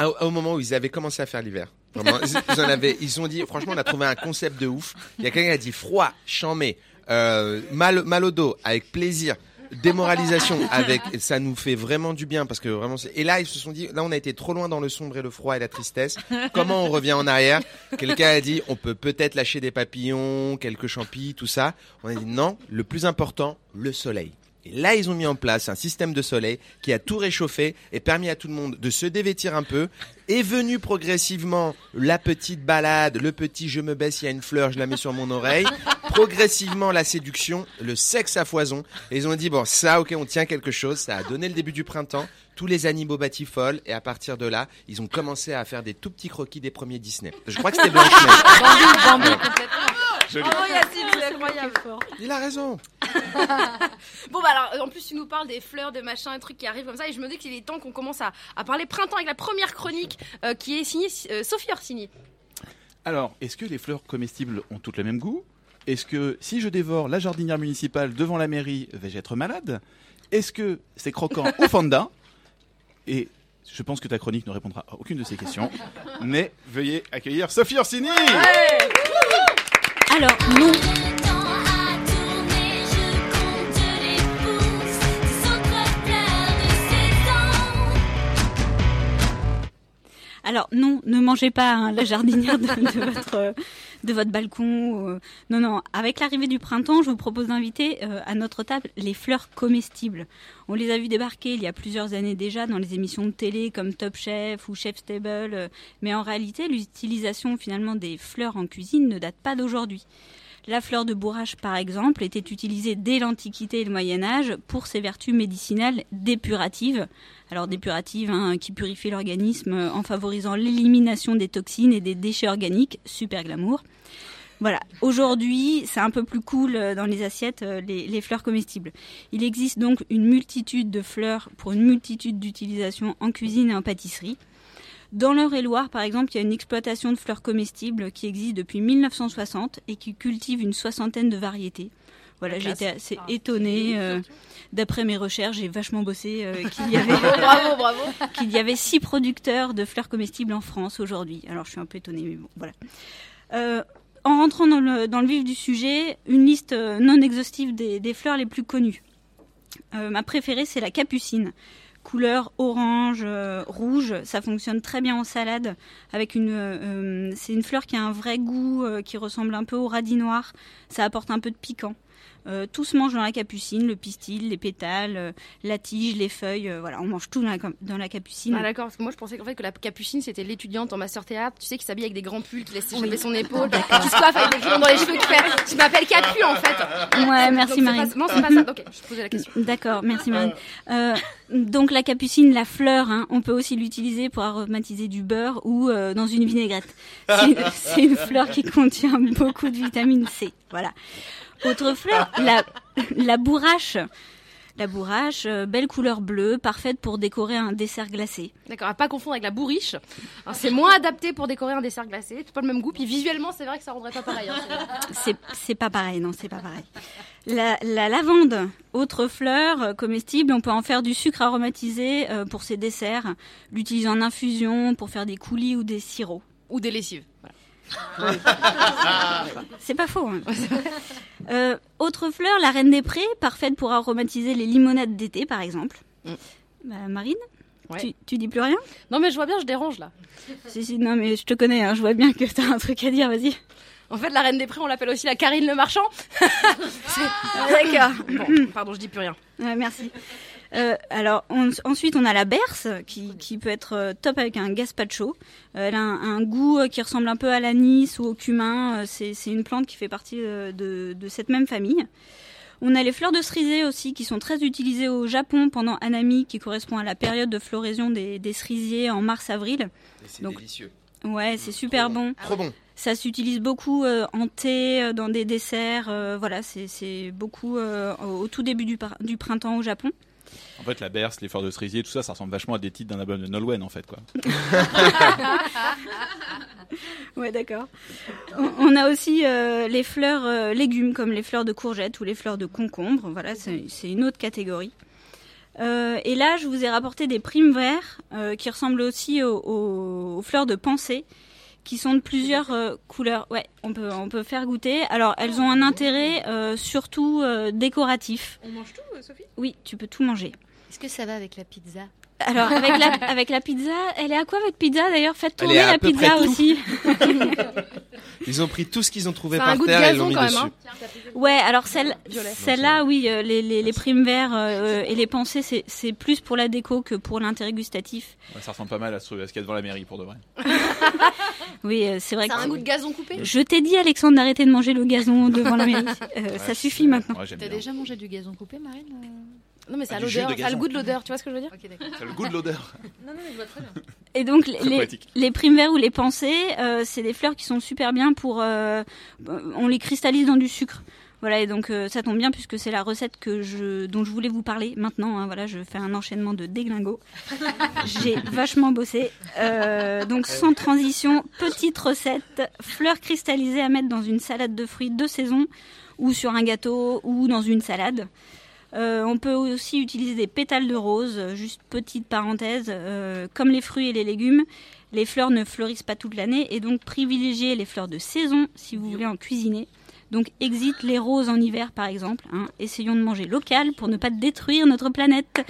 au, au moment où ils avaient commencé à faire l'hiver. Vraiment, ils, en avaient, ils ont dit, franchement, on a trouvé un concept de ouf. Il y a quelqu'un qui a dit froid, chamé, euh, mal, mal au dos, avec plaisir. Démoralisation avec ça nous fait vraiment du bien parce que vraiment et là ils se sont dit là on a été trop loin dans le sombre et le froid et la tristesse comment on revient en arrière? Quelqu'un a dit on peut peut-être lâcher des papillons quelques champis tout ça on a dit non le plus important le soleil et là, ils ont mis en place un système de soleil qui a tout réchauffé et permis à tout le monde de se dévêtir un peu. Est venu progressivement la petite balade, le petit je me baisse, il y a une fleur, je la mets sur mon oreille. Progressivement la séduction, le sexe à foison. Et ils ont dit bon, ça, ok, on tient quelque chose. Ça a donné le début du printemps. Tous les animaux batifolent et à partir de là, ils ont commencé à faire des tout petits croquis des premiers Disney. Je crois que c'était Blanche Neige. Bambi, Bambi, complètement. Joli. Oh, Yacine, c'est incroyable. Il a raison. Bon bah alors en plus tu nous parles des fleurs, de machin, des trucs qui arrivent comme ça et je me dis qu'il est temps qu'on commence à, à parler printemps avec la première chronique euh, qui est signée euh, Sophie Orsini. Alors, est-ce que les fleurs comestibles ont toutes le même goût? Est-ce que si je dévore la jardinière municipale devant la mairie, vais-je être malade? Est-ce que c'est croquant ou fondant Et je pense que ta chronique ne répondra à aucune de ces questions. Mais veuillez accueillir Sophie Orsini Alors, non. Alors non, ne mangez pas hein, la jardinière de, de votre de votre balcon. euh. Non non, avec l'arrivée du printemps, je vous propose d'inviter euh, à notre table les fleurs comestibles. On les a vus débarquer il y a plusieurs années déjà dans les émissions de télé comme Top Chef ou Chef's Table, euh, mais en réalité, l'utilisation finalement des fleurs en cuisine ne date pas d'aujourd'hui. La fleur de bourrache, par exemple, était utilisée dès l'Antiquité et le Moyen Âge pour ses vertus médicinales dépuratives. Alors dépuratives, hein, qui purifient l'organisme en favorisant l'élimination des toxines et des déchets organiques. Super glamour. Voilà. Aujourd'hui, c'est un peu plus cool euh, dans les assiettes, euh, les, les fleurs comestibles. Il existe donc une multitude de fleurs pour une multitude d'utilisations en cuisine et en pâtisserie. Dans l'Eure-et-Loire, par exemple, il y a une exploitation de fleurs comestibles qui existe depuis 1960 et qui cultive une soixantaine de variétés. Voilà, j'étais assez étonnée. euh, D'après mes recherches, j'ai vachement bossé euh, qu'il y avait bravo, bravo. qu'il y avait six producteurs de fleurs comestibles en France aujourd'hui. Alors je suis un peu étonnée, mais bon, voilà. Euh, en rentrant dans le, vif du sujet, une liste euh, non exhaustive des, des fleurs les plus connues. Euh, ma préférée, c'est la capucine. Couleur orange, euh, rouge, ça fonctionne très bien en salade. Avec une, euh, c'est une fleur qui a un vrai goût, euh, qui ressemble un peu au radis noir. Ça apporte un peu de piquant. Euh, tout se mange dans la capucine, le pistil, les pétales, euh, la tige, les feuilles. euh, voilà, on mange tout dans la, dans la capucine. Ah d'accord, parce que moi je pensais qu'en fait que la capucine c'était l'étudiante en master théâtre, tu sais, qui s'habille avec des grands pulls, qui laisse Oui. son épaule, qui se coiffe avec des crayons dans les cheveux, qui fait « Je m'appelle Capu en fait !» Ouais, merci Donc, Marine. pas- Non, c'est pas ça. Ok, je te posais la question. D'accord, merci Marine. Donc la capucine, la fleur, hein, on peut aussi l'utiliser pour aromatiser du beurre ou euh, dans une vinaigrette. C'est c'est une fleur qui contient beaucoup de vitamine C. Voilà. Autre fleur, la, la bourrache. La bourrache, euh, belle couleur bleue, parfaite pour décorer un dessert glacé. D'accord, à pas confondre avec la bourriche. C'est moins adapté pour décorer un dessert glacé, c'est pas le même goût, puis visuellement c'est vrai que ça rendrait pas pareil. hein. C'est pas pareil, non, c'est pas pareil. La, la lavande, autre fleur comestible, on peut en faire du sucre aromatisé euh, pour ses desserts, l'utiliser en infusion pour faire des coulis ou des sirops. Ou des lessives. C'est pas faux. hein. Euh, autre fleur, la reine des prés, parfaite pour aromatiser les limonades d'été, par exemple. Bah, Marine, Ouais. tu, tu dis plus rien? Non mais je vois bien, je dérange là. si, si, Non, mais je te connais, hein, je vois bien que t'as un truc à dire, vas-y. En fait, la reine des prés, on l'appelle aussi la Karine le marchand. C'est- D'accord. Bon, pardon, je dis plus rien. Ouais, merci. Euh, alors on- ensuite on a la berce qui, qui peut être euh, top avec un gazpacho. Euh, elle a un, un goût qui ressemble un peu à l'anis ou au cumin. C'est une plante qui fait partie de, de cette même famille. On a les fleurs de cerisier aussi qui sont très utilisées au Japon pendant Hanami qui correspond à la période de floraison des, des cerisiers en mars-avril. C'est Donc- délicieux. Ouais, c'est super bon. Trop bon. Ça s'utilise beaucoup euh, en thé, dans des desserts. euh, voilà, c'est beaucoup euh, au tout début du printemps au Japon. En fait, la berce, les fleurs de cerisier, tout ça, ça ressemble vachement à des titres d'un album de Nolwenn, en fait, quoi. Ouais, d'accord. On, a aussi euh, les fleurs euh, légumes comme les fleurs de courgettes ou les fleurs de concombre. Voilà, c'est une autre catégorie. Euh, et là, je vous ai rapporté des primes verts qui ressemblent aussi aux fleurs de pensée, qui sont de plusieurs euh, couleurs. Ouais, on peut on peut faire goûter. Alors, elles ont un intérêt euh, surtout euh, décoratif. On mange tout, Sophie? Oui, tu peux tout manger. Est-ce que ça va avec la pizza? Alors, avec la, avec la pizza, elle est à quoi votre pizza d'ailleurs? Faites tourner la pizza aussi. Ils ont pris tout ce qu'ils ont trouvé par un goût de terre et ils gazon l'ont mis quand même. dessus. hein. Ouais, alors celle, celle-là, oui, euh, les, les, les primes verts euh, et les pensées, c'est, c'est plus pour la déco que pour l'intérêt gustatif. Ouais, ça ressemble pas mal à ce, à ce qu'il y a devant la mairie, pour de vrai. Oui, euh, c'est vrai Ça a un goût de gazon coupé? Je t'ai dit, Alexandre, d'arrêter de manger le gazon devant la mairie. Euh, ça suffit maintenant. T'as déjà mangé du gazon coupé, Marine? euh Non mais ça a Ah, l'odeur, de ça a le goût de l'odeur, tu vois ce que je veux dire Ok, d'accord. Ça a le goût de l'odeur. Non, non, mais je vois très bien. Et donc, les, les, poétique. les primes verts ou les pensées, euh, c'est des fleurs qui sont super bien pour... euh, on les cristallise dans du sucre. Voilà, et donc euh, ça tombe bien puisque c'est la recette que je, dont je voulais vous parler maintenant. hein, voilà, je fais un enchaînement de déglingos. J'ai vachement bossé. Euh, donc sans transition, petite recette fleurs cristallisées à mettre dans une salade de fruits de saison ou sur un gâteau ou dans une salade. Euh, on peut aussi utiliser des pétales de rose, juste petite parenthèse, euh, comme les fruits et les légumes. Les fleurs ne fleurissent pas toute l'année et donc privilégiez les fleurs de saison si vous voulez en cuisiner. Donc exit les roses en hiver par exemple. hein. Essayons de manger local pour ne pas détruire notre planète.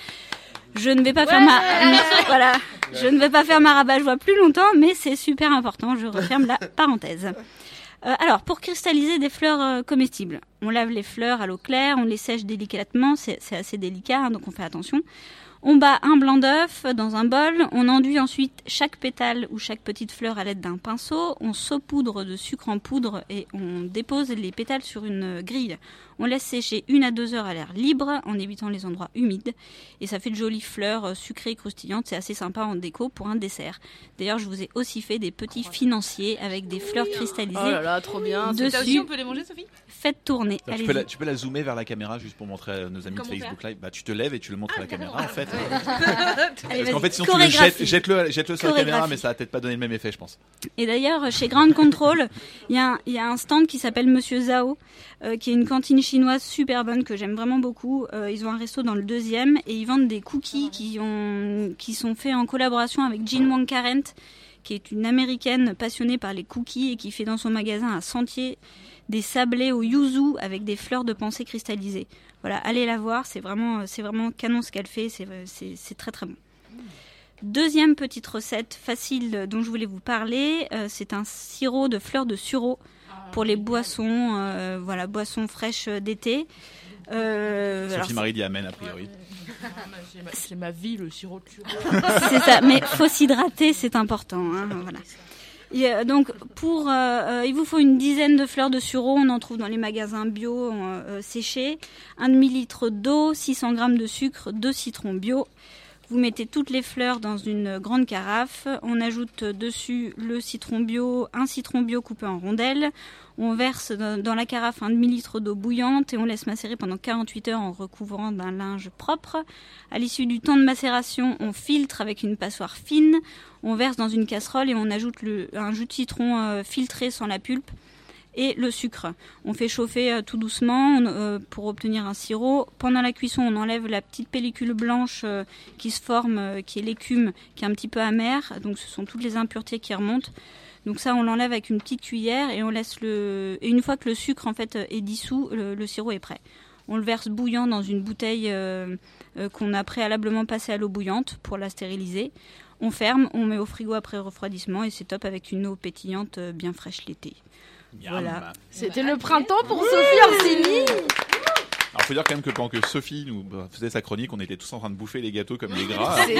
Je ne vais pas faire ma voilà, je ne vais pas faire ma rabat-joie plus longtemps, mais c'est super important. Je referme la parenthèse. Euh, alors, pour cristalliser des fleurs euh, comestibles, on lave les fleurs à l'eau claire, on les sèche délicatement, c'est assez délicat, hein, donc on fait attention. On bat un blanc d'œuf dans un bol, on enduit ensuite chaque pétale ou chaque petite fleur à l'aide d'un pinceau, on saupoudre de sucre en poudre et on dépose les pétales sur une grille. On laisse sécher une à deux heures à l'air libre en évitant les endroits humides et ça fait de jolies fleurs euh, sucrées et croustillantes, c'est assez sympa en déco pour un dessert. D'ailleurs, je vous ai aussi fait des petits financiers avec des fleurs cristallisées. Oh là là, trop bien. Dessus. Ça aussi, on peut les manger, Sophie? Faites tourner. Tu peux, la, tu peux la zoomer vers la caméra juste pour montrer à nos amis Comment de Facebook Live. Bah, tu te lèves et tu le montres à la caméra, en fait. Allez, Parce qu'en fait, sinon tu le jettes, jette-le, jette-le sur la caméra, mais ça va peut-être pas donner le même effet, je pense. Et d'ailleurs, chez Ground Control, il y, a un- il y a un stand qui s'appelle Monsieur Zhao, euh, qui est une cantine chinoise super bonne que j'aime vraiment beaucoup. Euh, ils ont un resto dans le deuxième et ils vendent des cookies qui, ont, qui sont faits en collaboration avec Jean Wang Carent, qui est une américaine passionnée par les cookies et qui fait dans son magasin à Sentier des sablés au yuzu avec des fleurs de pensée cristallisées. Voilà, allez la voir, c'est vraiment, vraiment canon ce qu'elle fait, c'est très très bon. Deuxième petite recette facile dont je voulais vous parler, euh, c'est un sirop de fleurs de sureau pour les boissons, euh, voilà, boissons fraîches d'été. Euh, alors, Sophie Marie dit Amen, a priori. C'est ma- vie, le sirop de c'est ça, mais faut s'hydrater, c'est important. hein, voilà. Et, euh, donc pour, euh, euh, il vous faut une dizaine de fleurs de sureau, on en trouve dans les magasins bio euh, euh, séchés, un demi-litre d'eau, 600 grammes de sucre, deux citrons bio. Vous mettez toutes les fleurs dans une grande carafe, on ajoute dessus le citron bio, un citron bio coupé en rondelles, on verse dans, la carafe un demi-litre d'eau bouillante et on laisse macérer pendant 48 heures en recouvrant d'un linge propre. À l'issue du temps de macération, on filtre avec une passoire fine, on verse dans une casserole et on ajoute un jus de citron euh, filtré sans la pulpe et le sucre. On fait chauffer euh, tout doucement euh, pour obtenir un sirop. Pendant la cuisson, on enlève la petite pellicule blanche euh, qui se forme, qui est l'écume, qui est un petit peu amère. Donc ce sont toutes les impuretés qui remontent. Donc ça, on l'enlève avec une petite cuillère et on laisse le. Et une fois que le sucre en fait est dissous, le, sirop est prêt. On le verse bouillant dans une bouteille qu'on a préalablement passée à l'eau bouillante pour la stériliser. On ferme, on met au frigo après refroidissement et c'est top avec une eau pétillante bien fraîche l'été. Voilà. C'était le printemps pour Sophie Orsini. Alors, faut dire quand même que pendant que Sophie nous bah, faisait sa chronique, on était tous en train de bouffer les gâteaux comme des gras. C'est Elle-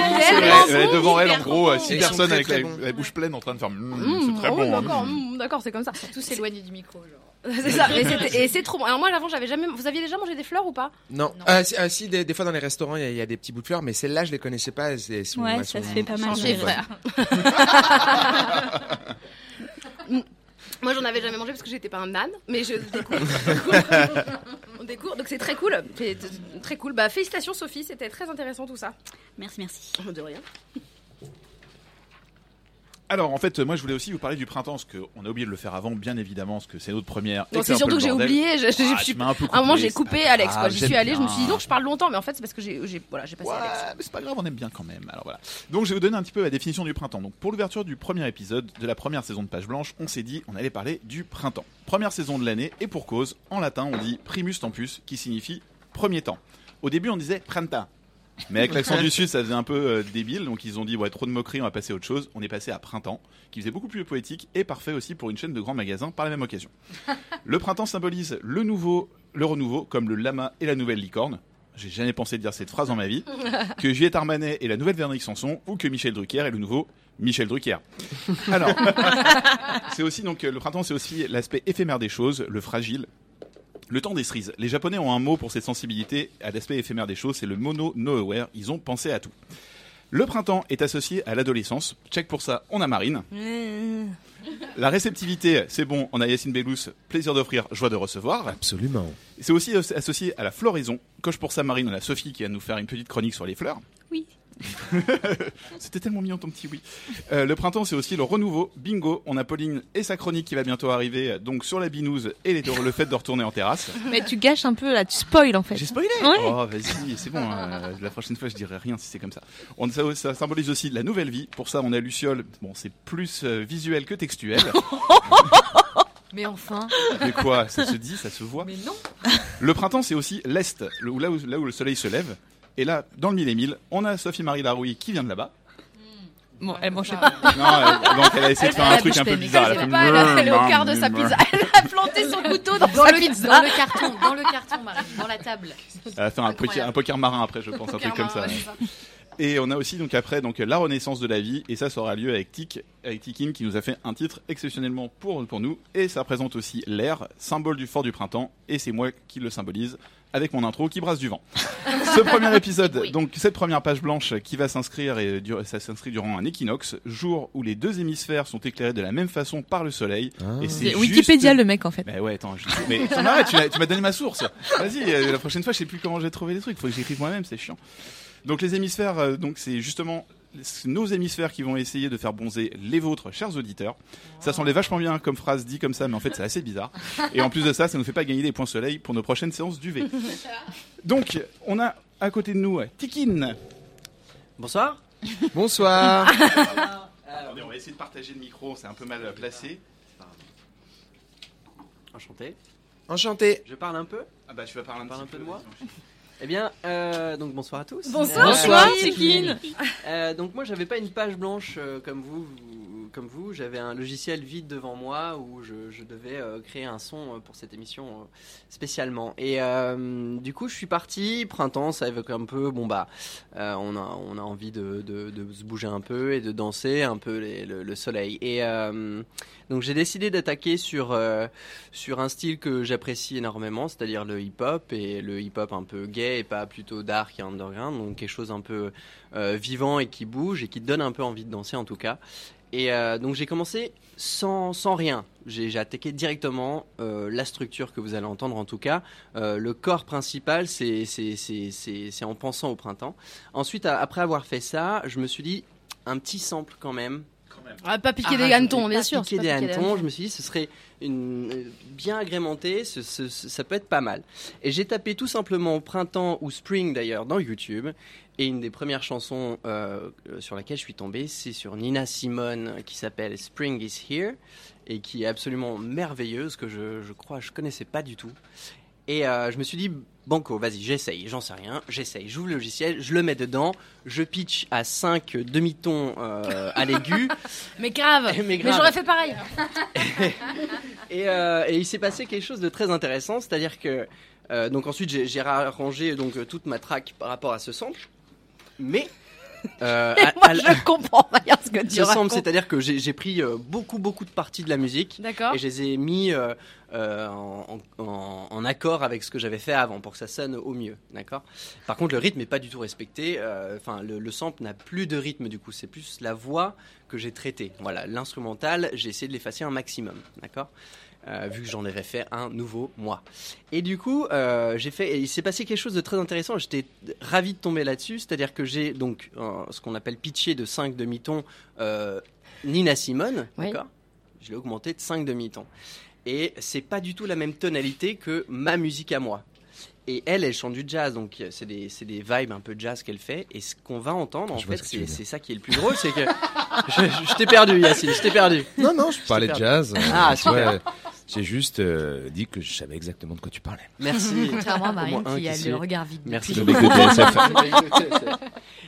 est bon, devant elle, en gros, bon. six Ils personnes très, avec très la, bons. la bouche pleine en train de faire. Mmh, Mmh, c'est très oui, bon. hein. D'accord, mmh, d'accord, c'est comme ça. Tous éloignés du micro, genre. C'est ça. Et c'est trop bon. Alors moi, avant, j'avais jamais. Vous aviez déjà mangé des fleurs ou pas? Non. Ah, si, ah, si, des, des fois dans les restaurants, il y, a- il y a des petits bouts de fleurs, mais celles-là, je les connaissais pas. elles- elles sont- Ouais, elles ça sont- se fait pas mal. sont Chez bonnes. frère. Moi, j'en avais jamais mangé parce que j'étais pas un âne, mais je découvre. On découvre, donc c'est très cool. C'est très cool. Bah, félicitations, Sophie, c'était très intéressant tout ça. Merci, merci. De rien. Alors, en fait, moi, je voulais aussi vous parler du printemps, parce qu'on a oublié de le faire avant, bien évidemment, parce que c'est notre première. Non, c'est surtout que j'ai oublié. Je, je- Ah, je suis- un peu à un moment, j'ai coupé Alex. Quoi. J'y suis allée. Je me suis dit non, je parle longtemps, mais en fait, c'est parce que j'ai, voilà, j'ai passé Ouais, Alex. mais c'est pas grave, on aime bien quand même. Alors voilà. Donc je vais vous donner un petit peu la définition du printemps. Donc pour l'ouverture du premier épisode de la première saison de Page Blanche, on s'est dit on allait parler du printemps. Première saison de l'année et pour cause, en latin on dit primus tempus qui signifie premier temps. Au début on disait printemps. Mais avec l'accent du sud, ça faisait un peu euh, débile, donc ils ont dit ouais trop de moqueries, on va passer à autre chose. On est passé à printemps, qui faisait beaucoup plus poétique et parfait aussi pour une chaîne de grands magasins par la même occasion. Le printemps symbolise le nouveau, le renouveau, comme le lama et la nouvelle licorne. J'ai jamais pensé dire cette phrase dans ma vie. Que Juliette Armanet est la nouvelle Véronique Sanson ou que Michel Drucker est le nouveau Michel Drucker. Alors, c'est aussi donc euh, le printemps, c'est aussi l'aspect éphémère des choses, le fragile. Le temps des cerises. Les Japonais ont un mot pour cette sensibilité à l'aspect éphémère des choses, c'est le mono no aware. Ils ont pensé à tout. Le printemps est associé à l'adolescence. Check pour ça, on a Marine. La réceptivité, c'est bon, on a Yacine Bellous, plaisir d'offrir, joie de recevoir. Absolument. C'est aussi associé à la floraison. Coche pour ça, Marine, on a Sophie qui va nous faire une petite chronique sur les fleurs. Oui. C'était tellement mignon ton petit oui. Euh, le printemps, c'est aussi le renouveau. Bingo, on a Pauline et sa chronique qui va bientôt arriver, donc sur la binouse et les- le fait de retourner en terrasse. Mais tu gâches un peu là, tu spoil en fait. J'ai spoilé Ouais. Oh, vas-y, c'est bon. euh, la prochaine fois, je dirai rien si c'est comme ça. On, ça. ça symbolise aussi la nouvelle vie. Pour ça, on a Luciole. Bon, c'est plus euh, visuel que textuel. Mais enfin. Mais quoi Ça se dit, ça se voit. Mais non. Le printemps, c'est aussi l'Est, là où, là où le soleil se lève. Et là, dans le mille et mille, on a Sophie-Marie Larouille qui vient de là-bas. Bon, elle mange pas. Non, elle- donc elle a essayé de faire un truc un peu bizarre. Elle a fait pas, elle a- elle est au quart de sa pizza. Elle a planté son couteau dans, Dans sa le, pizza. dans le carton, dans le carton, Marine, dans la table. Elle va faire un poker, Incroyable. un poker marin après, je pense, un truc comme ça. Et on a aussi donc après donc la renaissance de la vie et ça ça aura lieu avec Tic avec Tikin qui nous a fait un titre exceptionnellement pour pour nous et ça représente aussi l'air symbole du fort du printemps et c'est moi qui le symbolise avec mon intro qui brasse du vent. Ce premier épisode donc cette première page blanche qui va s'inscrire et dur- ça s'inscrit durant un équinoxe jour où les deux hémisphères sont éclairés de la même façon par le soleil Ah. et c'est Wikipédia juste- le mec en fait. mais ouais, attends, je... mais tu m'arrêtes, tu, l'as- tu m'as donné ma source. Vas-y, euh, la prochaine fois, je sais plus comment j'ai trouvé les trucs. Faut que j'écrive moi-même, c'est chiant. Donc les hémisphères, euh, donc c'est justement nos hémisphères qui vont essayer de faire bonzer les vôtres, chers auditeurs. Ça semblait vachement bien comme phrase dit comme ça, mais en fait c'est assez bizarre. Et en plus de ça, ça nous fait pas gagner des points soleil pour nos prochaines séances du V. Donc on a à côté de nous euh, Tikin. Bonsoir. Bonsoir. Attendez, on va essayer de partager le micro, c'est un peu mal placé. Enchanté. Enchanté. Je parle un peu Ah bah tu vas parler un, Parle petit un peu de moi vas-y. Eh bien, euh, donc bonsoir à tous. Bonsoir, Euh, Bonsoir. Euh, donc moi j'avais pas une page blanche euh, comme vous, vous- comme vous, j'avais un logiciel vide devant moi où je, devais euh, créer un son euh, pour cette émission euh, spécialement. Et du coup, je suis parti. Printemps, ça évoque un peu. Bon bah, on a on a envie de, se bouger un peu et de danser un peu le, le soleil. Et donc j'ai décidé d'attaquer sur sur un style que j'apprécie énormément, c'est-à-dire le hip-hop et le hip-hop un peu gay et pas plutôt dark et underground, donc quelque chose un peu vivant et qui bouge et qui donne un peu envie de danser en tout cas. Et euh, donc j'ai commencé sans, sans rien. J'ai attaqué directement euh, la structure que vous allez entendre en tout cas. Euh, le corps principal, c'est en pensant au printemps. Ensuite, après avoir fait ça, je me suis dit un petit sample quand même. Ah, pas piquer à des hannetons, pas bien sûr, piquer pas piquer des hannetons. Je me suis dit, ce serait une, bien agrémenté, ça peut être pas mal. Et j'ai tapé tout simplement printemps ou spring d'ailleurs dans YouTube. Et une des premières chansons euh, euh, sur laquelle je suis tombé, c'est sur Nina Simone qui s'appelle Spring is Here et qui est absolument merveilleuse que je, je crois je connaissais pas du tout. Et euh, je me suis dit, Banco, vas-y, j'essaye, j'en sais rien, j'essaye. J'ouvre le logiciel, je le mets dedans, je pitch à 5 demi-tons euh, à l'aigu. Mais grave. Mais Mais, j'aurais fait pareil. Et, euh, et il s'est passé quelque chose de très intéressant, c'est-à-dire que donc ensuite j'ai j'ai arrangé donc toute ma track par rapport à ce sample, mais euh, à- moi, à- je comprends rien ce que tu racontes. c'est-à-dire que j'ai pris euh, beaucoup beaucoup de parties de la musique D'accord. et je les ai mis euh, euh, en, en- en accord avec ce que j'avais fait avant pour que ça sonne au mieux, d'accord? Par contre, le rythme n'est pas du tout respecté. Enfin, le, le sample n'a plus de rythme du coup, c'est plus la voix que j'ai traitée. Voilà, l'instrumental, j'ai essayé de l'effacer un maximum, d'accord? Euh, vu que j'en avais fait un nouveau moi. Et du coup, euh, j'ai fait. il s'est passé quelque chose de très intéressant. J'étais ravi de tomber là-dessus. C'est-à-dire que j'ai donc euh, ce qu'on appelle pitché de 5 demi-tons Nina Simone, Oui. d'accord? Je l'ai augmenté de 5 demi-tons. Et c'est pas du tout la même tonalité que ma musique à moi. Et elle, elle chante du jazz, donc euh, c'est des, c'est des vibes un peu jazz qu'elle fait. Et ce qu'on va entendre, en Je vois fait, c'est ça qui est le plus drôle, c'est que je, je- je t'ai perdu, Yacine, je t'ai perdu. Non, non, je t'ai parlais de jazz. euh, Ah, super. ouais, J'ai juste euh, dit que je savais exactement de quoi tu parlais. Merci. Contrairement à Marine un qui a le regard vide. Merci. depuis. Le mec de DSF.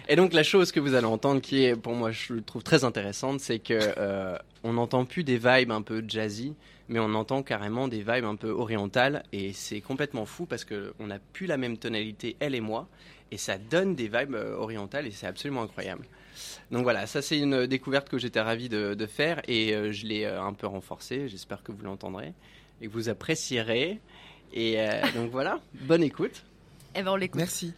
Et donc la chose que vous allez entendre, qui est pour moi je le trouve très intéressante, c'est que euh, on n'entend plus des vibes un peu jazzy, mais on entend carrément des vibes un peu orientales, et c'est complètement fou parce que on n'a plus la même tonalité elle et moi, et ça donne des vibes euh, orientales, et c'est absolument incroyable. Donc voilà, ça c'est une découverte que j'étais ravi de, de faire, et euh, je l'ai euh, un peu renforcée. J'espère que vous l'entendrez et que vous apprécierez. Et euh, donc voilà, bonne écoute. Eh ben on l'écoute. Merci.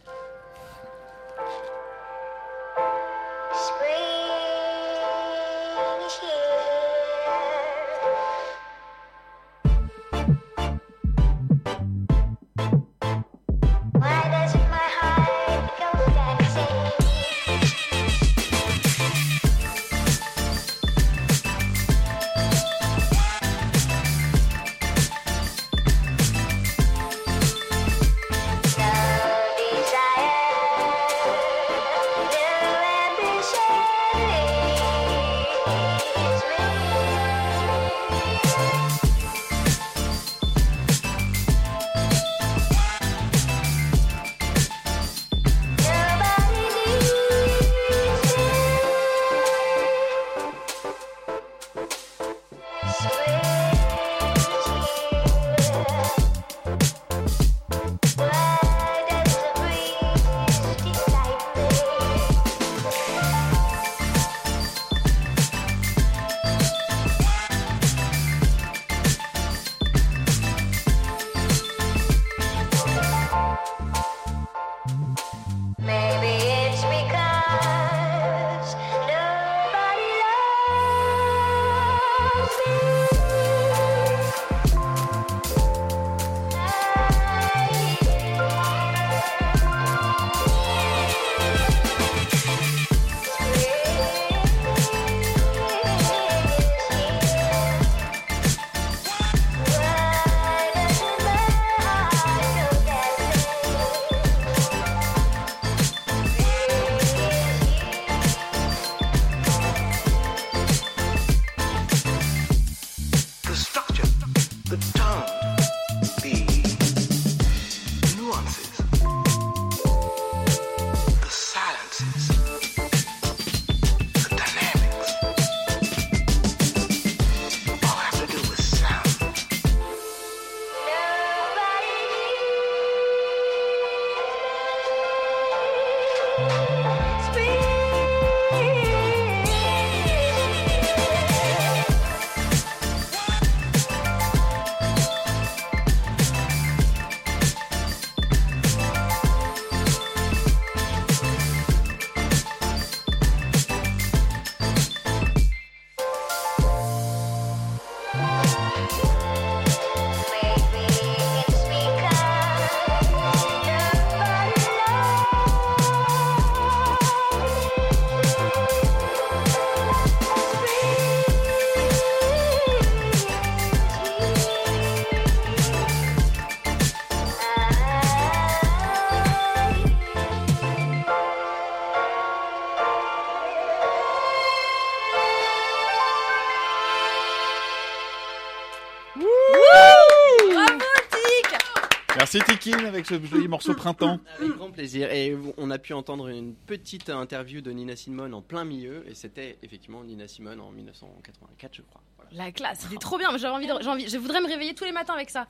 Ce joli morceau printemps. Avec grand plaisir. Et on a pu entendre une petite interview de Nina Simone en plein milieu. Et c'était effectivement Nina Simone en 1984, je crois. Voilà. La classe, c'était trop bien. J'avais envie, de- j'ai envie, je voudrais me réveiller tous les matins avec ça.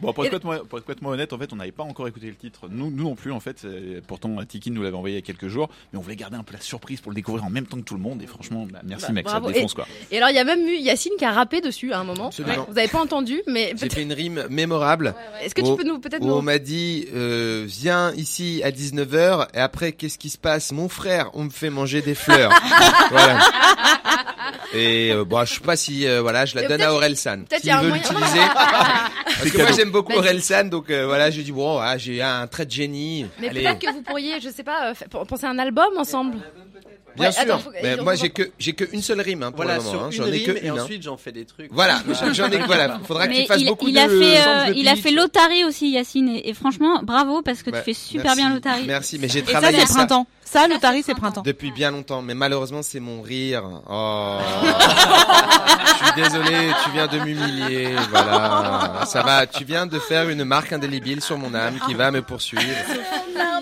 Bon, pour être, complètement, pour être complètement honnête, en fait, on n'avait pas encore écouté le titre. Nous, nous non plus, en fait. c'est- Pourtant, Tikin nous l'avait envoyé il y a quelques jours, mais on voulait garder un peu la surprise pour le découvrir en même temps que tout le monde. Et franchement, bah, merci Bah, mec, bravo. ça défonce et, quoi. Et alors, il y a même eu Yacine qui a rappé dessus à un moment. Absolument. Vous avez pas entendu, mais J'ai fait une rime mémorable. Est-ce que tu peux nous- peut-être où nous- On m'a dit, euh, viens ici à 19h, et après, qu'est-ce qui se passe? Mon frère, on me fait manger des fleurs. voilà. Et euh, bon, je sais pas si, euh, voilà, je la donne à Aurel San. S'il y a un veut l'utiliser. Parce que moi, j'aime beaucoup. Aurel San, donc euh, voilà, j'ai dit, bon, ah, j'ai un trait de génie. Mais peut-être que vous pourriez, je sais pas, euh, penser à un album ensemble. Bien Ouais, sûr. attends, faut- mais donc- moi, j'ai que, j'ai que une seule rime, hein, pour Voilà, le moment. hein. J'en ai que et une. hein. ensuite j'en fais des trucs. Voilà, j'en ai que, voilà. Faudra que tu fasses il, beaucoup il de a fait, euh, il a fait l'Otari aussi, Yacine, et, et franchement, bravo parce que tu fais super merci, bien l'Otari. Merci, mais j'ai Et ça, travaillé c'est printemps. Ça, l'Otari, c'est printemps. Depuis bien longtemps, mais malheureusement c'est mon rire. Oh, je suis désolé, tu viens de m'humilier, voilà. Ça va, tu viens de faire une marque indélébile sur mon âme qui va me poursuivre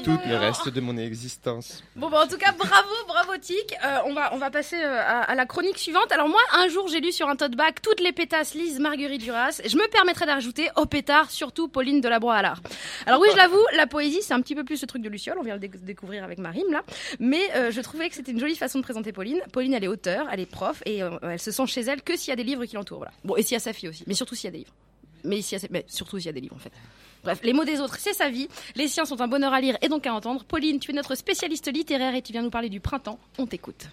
tout le reste de mon existence. Bon, bah, en tout cas, bravo, bravo Tic. Euh, on va, on va passer euh, à, à la chronique suivante. Alors moi, un jour, j'ai lu sur un tote bag toutes les pétasses lisent Marguerite Duras. Je me permettrai d'ajouter au pétard, surtout Pauline Delabroix-Allard. Alors oui, je l'avoue, la poésie, c'est un petit peu plus ce truc de Luciole. On vient le dé- découvrir avec ma rime Mais euh, je trouvais que c'était une jolie façon de présenter Pauline. Pauline, elle est auteure, elle est prof et euh, elle se sent chez elle que s'il y a des livres qui l'entourent. Bon, et s'il y a sa fille aussi, mais surtout s'il y a des livres. Mais, mais surtout s'il y a des livres en fait. Bref, les mots des autres, c'est sa vie. Les siens sont un bonheur à lire et donc à entendre. Pauline, tu es notre spécialiste littéraire et tu viens nous parler du printemps. On t'écoute.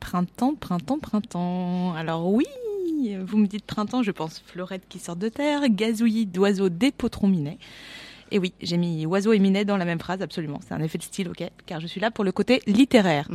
Printemps, printemps, printemps. Alors oui, vous me dites printemps, je pense fleurette qui sort de terre, gazouillis d'oiseaux des potrons minets. Et oui, j'ai mis oiseau et minet dans la même phrase, absolument. C'est un effet de style, ok, car je suis là pour le côté littéraire.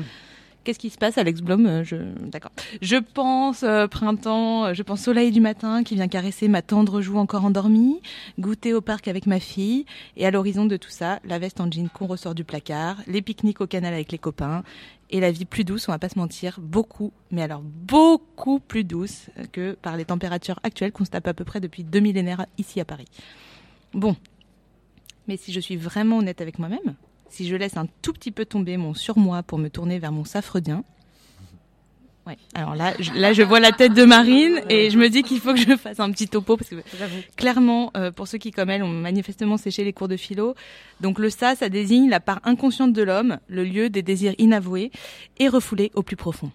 Qu'est-ce qui se passe, Alex Blom Euh, Je, d'accord. Je pense euh, printemps, euh, je pense soleil du matin qui vient caresser ma tendre joue encore endormie, goûter au parc avec ma fille, et à l'horizon de tout ça, la veste en jean qu'on ressort du placard, les pique-niques au canal avec les copains, et la vie plus douce, on va pas se mentir, beaucoup, mais alors beaucoup plus douce que par les températures actuelles qu'on se tape à peu près depuis deux millénaires ici à Paris. Bon, mais si je suis vraiment honnête avec moi-même, si je laisse un tout petit peu tomber mon surmoi pour me tourner vers mon safredien, ouais. Alors là, je, là, je vois la tête de Marine et je me dis qu'il faut que je fasse un petit topo parce que clairement, euh, pour ceux qui comme elle ont manifestement séché les cours de philo, donc le ça, ça désigne la part inconsciente de l'homme, le lieu des désirs inavoués et refoulés au plus profond.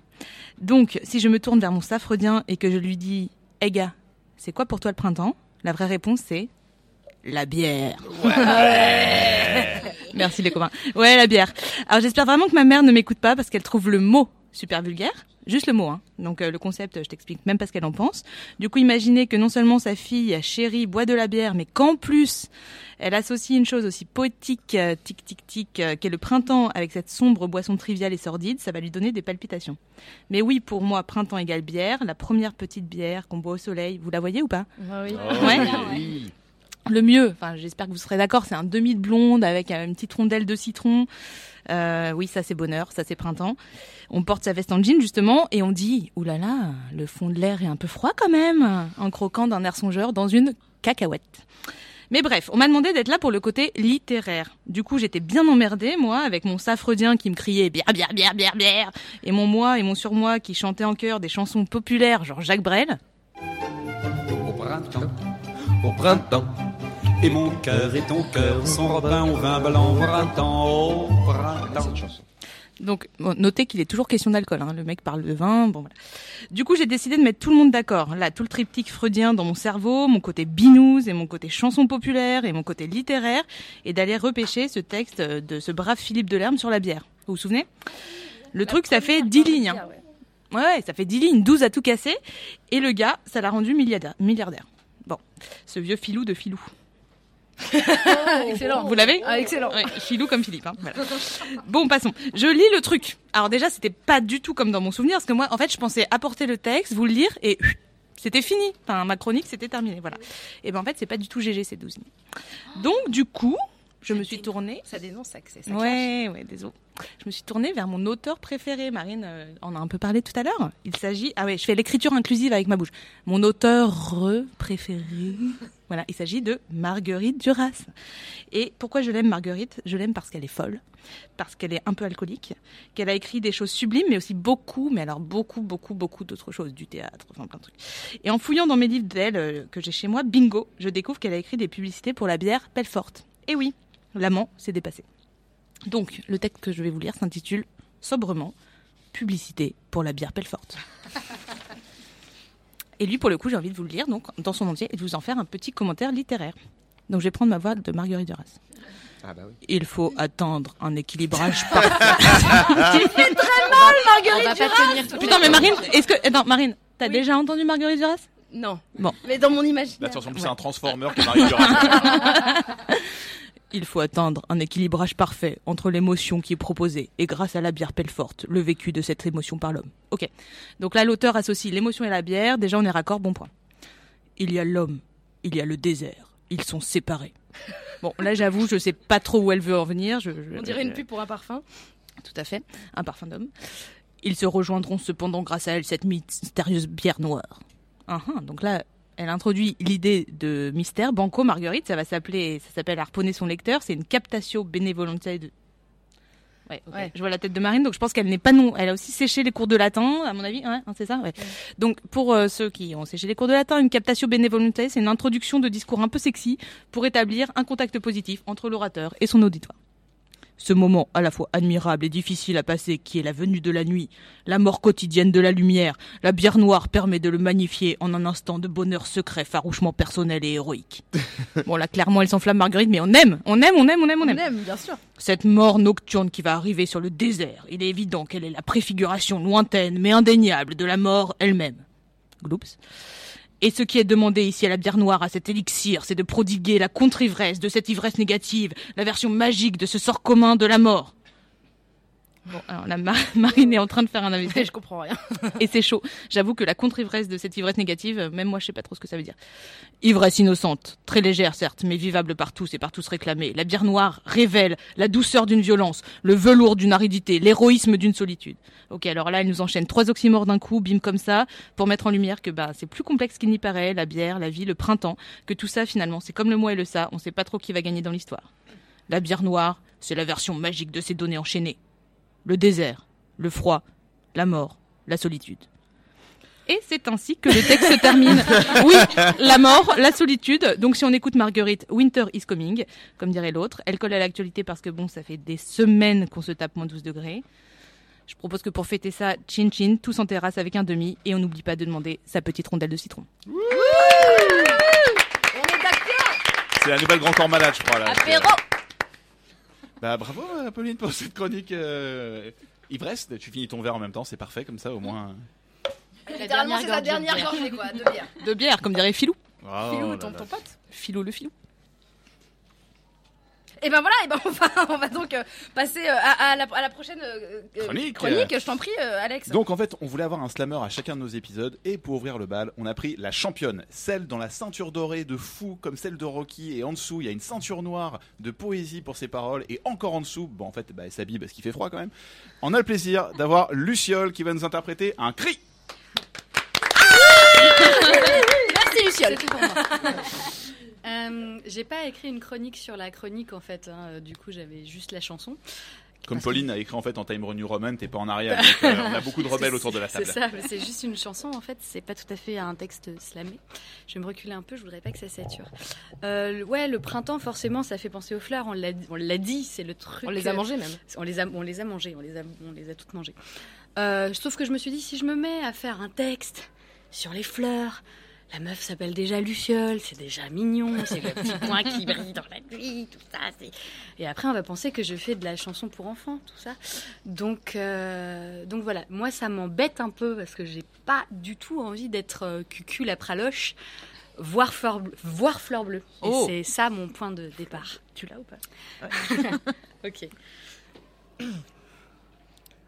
Donc, si je me tourne vers mon safredien et que je lui dis, gars, c'est quoi pour toi le printemps? La vraie réponse c'est la bière. Merci les copains. Ouais, la bière. Alors j'espère vraiment que ma mère ne m'écoute pas parce qu'elle trouve le mot super vulgaire. Juste le mot, hein. Donc euh, le concept, je t'explique même pas ce qu'elle en pense. Du coup, imaginez que non seulement sa fille chérie boit de la bière, mais qu'en plus, elle associe une chose aussi poétique, euh, tic tic tic, euh, qu'est le printemps avec cette sombre boisson triviale et sordide, ça va lui donner des palpitations. Mais oui, pour moi, printemps égale bière, la première petite bière qu'on boit au soleil. Vous la voyez ou pas? Oui. Ouais. Le mieux, enfin j'espère que vous serez d'accord, c'est un demi de blonde avec euh, une petite rondelle de citron. Euh, oui, ça c'est bonheur, ça c'est printemps. On porte sa veste en jean justement et on dit oulala, là là, le fond de l'air est un peu froid quand même, en croquant d'un air songeur dans une cacahuète. Mais bref, on m'a demandé d'être là pour le côté littéraire. Du coup, j'étais bien emmerdée, moi, avec mon safredien qui me criait bière, bière, bière, bière, bière, et mon moi et mon surmoi qui chantaient en chœur des chansons populaires, genre Jacques Brel. Au printemps, au printemps. Et mon cœur et ton cœur sont robins au vin blanc, printemps, au printemps. Donc, notez qu'il est toujours question d'alcool. Hein. Le mec parle de vin. Bon. Du coup, j'ai décidé de mettre tout le monde d'accord. Là, tout le triptyque freudien dans mon cerveau, mon côté binouze et mon côté chanson populaire et mon côté littéraire, et d'aller repêcher ce texte de ce brave Philippe Delerme sur la bière. Vous vous souvenez? Le truc, ça fait dix lignes. hein. Ouais, ouais, ça fait 10 lignes, 12 à tout casser. Et le gars, ça l'a rendu milliardaire. Bon, ce vieux filou de filou. excellent. Vous l'avez Ah, excellent. Ouais, filou comme Philippe. hein, voilà. Bon, passons. Je lis le truc. Alors déjà, c'était pas du tout comme dans mon souvenir, parce que moi, en fait, je pensais apporter le texte, vous le lire, et c'était fini. Enfin, ma chronique, c'était terminé. Voilà. Et ben en fait, c'est pas du tout GG ces 12 lignes. Donc, du coup, je me suis tournée. Ça dénonce, ça, ça clash. Ouais, ouais, désolé. Je me suis tournée vers mon auteur préféré. Marine euh, en a un peu parlé tout à l'heure. Il s'agit. Ah ouais, je fais l'écriture inclusive avec ma bouche. Mon auteur préféré. Voilà, il s'agit de Marguerite Duras. Et pourquoi je l'aime, Marguerite? Je l'aime parce qu'elle est folle, parce qu'elle est un peu alcoolique, qu'elle a écrit des choses sublimes, mais aussi beaucoup, mais alors beaucoup, beaucoup, beaucoup d'autres choses, du théâtre, enfin plein de trucs. Et en fouillant dans mes livres d'elle euh, que j'ai chez moi, bingo, je découvre qu'elle a écrit des publicités pour la bière Pelfort. Et oui, l'amant s'est dépassé. Donc, le texte que je vais vous lire s'intitule sobrement Publicité pour la bière Pelfort. Et lui, pour le coup, j'ai envie de vous le lire donc dans son entier et de vous en faire un petit commentaire littéraire. Donc, je vais prendre ma voix de Marguerite Duras. Ah bah oui. Il faut attendre un équilibrage parfait. Tu fais très mal, Marguerite On va pas Duras. tenir tout Putain, mais Marine, est-ce que. Attends, Marine, t'as déjà entendu Marguerite Duras? Non. Bon. Mais dans mon imaginaire. Là, tu ressembles plus à un transformer que Marie Duras. Il faut atteindre un équilibrage parfait entre l'émotion qui est proposée et grâce à la bière Pelfort, le vécu de cette émotion par l'homme. Ok. Donc là, l'auteur associe l'émotion et la bière. Déjà, on est raccord, bon point. Il y a l'homme, il y a le désert. Ils sont séparés. Bon, là, j'avoue, je sais pas trop où elle veut en venir. Je, je- On dirait une je- pub pour un parfum. Tout à fait, un parfum d'homme. Ils se rejoindront cependant grâce à elle, cette mystérieuse bière noire. Ah, ah, donc là, elle introduit l'idée de mystère. Banco Marguerite, ça va s'appeler, ça s'appelle Harponner son lecteur. C'est une captatio benevolentiae de. Ouais. Je vois la tête de Marine, donc je pense qu'elle n'est pas non. Elle a aussi séché les cours de latin, à mon avis. Ouais, hein, c'est ça. Ouais. Donc pour euh, ceux qui ont séché les cours de latin, une captatio benevolentiae, c'est une introduction de discours un peu sexy pour établir un contact positif entre l'orateur et son auditoire. Ce moment à la fois admirable et difficile à passer qui est la venue de la nuit, la mort quotidienne de la lumière, la bière noire permet de le magnifier en un instant de bonheur secret farouchement personnel et héroïque. bon là clairement elle s'enflamme Marguerite mais on aime, on aime, on aime, on aime, on On aime. aime, bien sûr. Cette mort nocturne qui va arriver sur le désert, il est évident qu'elle est la préfiguration lointaine mais indéniable de la mort elle-même. Gloops. Et ce qui est demandé ici à la bière noire, à cet élixir, c'est de prodiguer la contre-ivresse de cette ivresse négative, la version magique de ce sort commun de la mort. Bon, alors la Mar- Marine est en train de faire un AVC. Je comprends rien. Et c'est chaud. J'avoue que la contre-ivresse de cette ivresse négative, euh, même moi je sais pas trop ce que ça veut dire. Ivresse innocente, très légère certes, mais vivable par tous et par tous réclamée. La bière noire révèle la douceur d'une violence, le velours d'une aridité, l'héroïsme d'une solitude. Ok, alors là elle nous enchaîne trois oxymores d'un coup, bim comme ça, pour mettre en lumière que bah c'est plus complexe qu'il n'y paraît, la bière, la vie, le printemps, que tout ça finalement c'est comme le moi et le ça, on sait pas trop qui va gagner dans l'histoire. La bière noire, c'est la version magique de ces données enchaînées. Le désert, le froid, la mort, la solitude. Et c'est ainsi que le texte se termine. Oui, la mort, la solitude. Donc si on écoute Marguerite, Winter is coming, comme dirait l'autre. Elle colle à l'actualité parce que bon, ça fait des semaines qu'on se tape moins 12 degrés. Je propose que pour fêter ça, chin chin, tous en terrasse avec un demi, et on n'oublie pas de demander sa petite rondelle de citron. On est d'accord. C'est la nouvelle Grand Corps Malade, je crois. Là. Apéro. Bah bravo, euh, Pauline, pour cette chronique euh, ivresse. Tu finis ton verre en même temps, c'est parfait comme ça, au moins. Littéralement, c'est sa dernière gorgée quoi, de bière. De bière, comme dirait Filou. Oh Filou, là ton, là. ton pote. Filou le filou. Et ben voilà, et ben on va, on va donc euh, passer euh, à, à la, à la prochaine euh, Chronique. chronique. Je t'en prie, Alex. Donc en fait, on voulait avoir un slammer à chacun de nos épisodes et pour ouvrir le bal, on a pris la championne, celle dans la ceinture dorée de fou comme celle de Rocky et en dessous, il y a une ceinture noire de poésie pour ses paroles et encore en dessous, bon en fait, bah, elle s'habille parce qu'il fait froid quand même. On a le plaisir d'avoir Luciole qui va nous interpréter un cri. Merci Luciole. C'est tout pour moi. Euh, J'ai pas écrit une chronique sur la chronique en fait, hein, du coup j'avais juste la chanson. Comme Pauline a écrit en fait en Time New Roman, t'es pas en arrière. donc, euh, on a beaucoup de rebelles autour de la table. C'est ça, mais c'est juste une chanson en fait, c'est pas tout à fait un texte slamé. Je vais me reculer un peu, je voudrais pas que ça sature. Euh, ouais, le printemps forcément ça fait penser aux fleurs, on l'a dit, c'est le truc. On les a euh, mangées, même. On les a, on les a mangées, on les a, on les a toutes mangées. Euh, sauf que je me suis dit, si je me mets à faire un texte sur les fleurs, la meuf s'appelle déjà Luciole, c'est déjà mignon, c'est le petit point qui brille dans la nuit, tout ça. c'est- Et après, on va penser que je fais de la chanson pour enfants, tout ça. Donc, euh, donc voilà, moi, ça m'embête un peu parce que j'ai pas du tout envie d'être euh, cucul à praloche, voire fleur, bleu- voire fleur bleue. Et Oh. c'est ça mon point de départ. Tu l'as ou pas? Ok.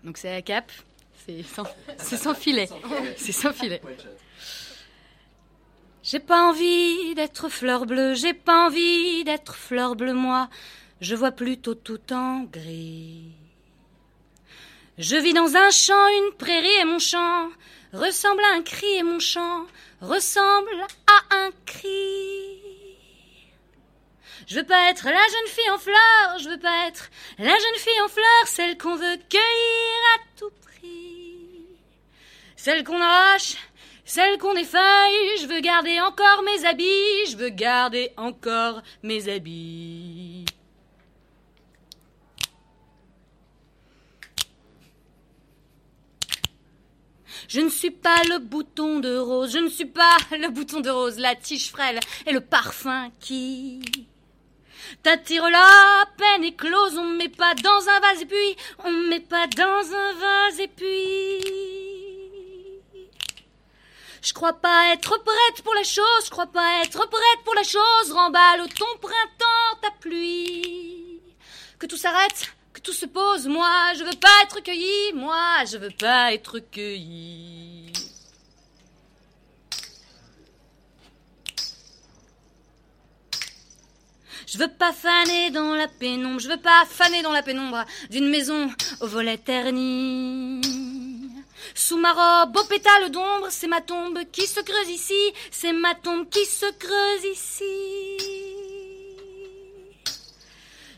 Donc c'est la cape, c'est sans, c'est sans filet. C'est sans filet. J'ai pas envie d'être fleur bleue, j'ai pas envie d'être fleur bleue, moi. Je vois plutôt tout en gris. Je vis dans un champ, une prairie et mon chant ressemble à un cri et mon chant ressemble à un cri. Je veux pas être la jeune fille en fleurs, je veux pas être la jeune fille en fleurs, celle qu'on veut cueillir à tout prix. Celle qu'on arrache, celle qu'on effeuille, je veux garder encore mes habits, je veux garder encore mes habits. Je ne suis pas le bouton de rose, je ne suis pas le bouton de rose, la tige frêle et le parfum qui t'attire la peine éclose. On me met pas dans un vase et puis on me met pas dans un vase et puis. Je crois pas être prête pour la chose, je crois pas être prête pour la chose. Remballe ton printemps, ta pluie. Que tout s'arrête, que tout se pose. Moi, je veux pas être cueillie, moi, je veux pas être cueillie. Je veux pas faner dans la pénombre, je veux pas faner dans la pénombre d'une maison aux volets ternis. Sous ma robe, au pétale d'ombre, c'est ma tombe qui se creuse ici, c'est ma tombe qui se creuse ici.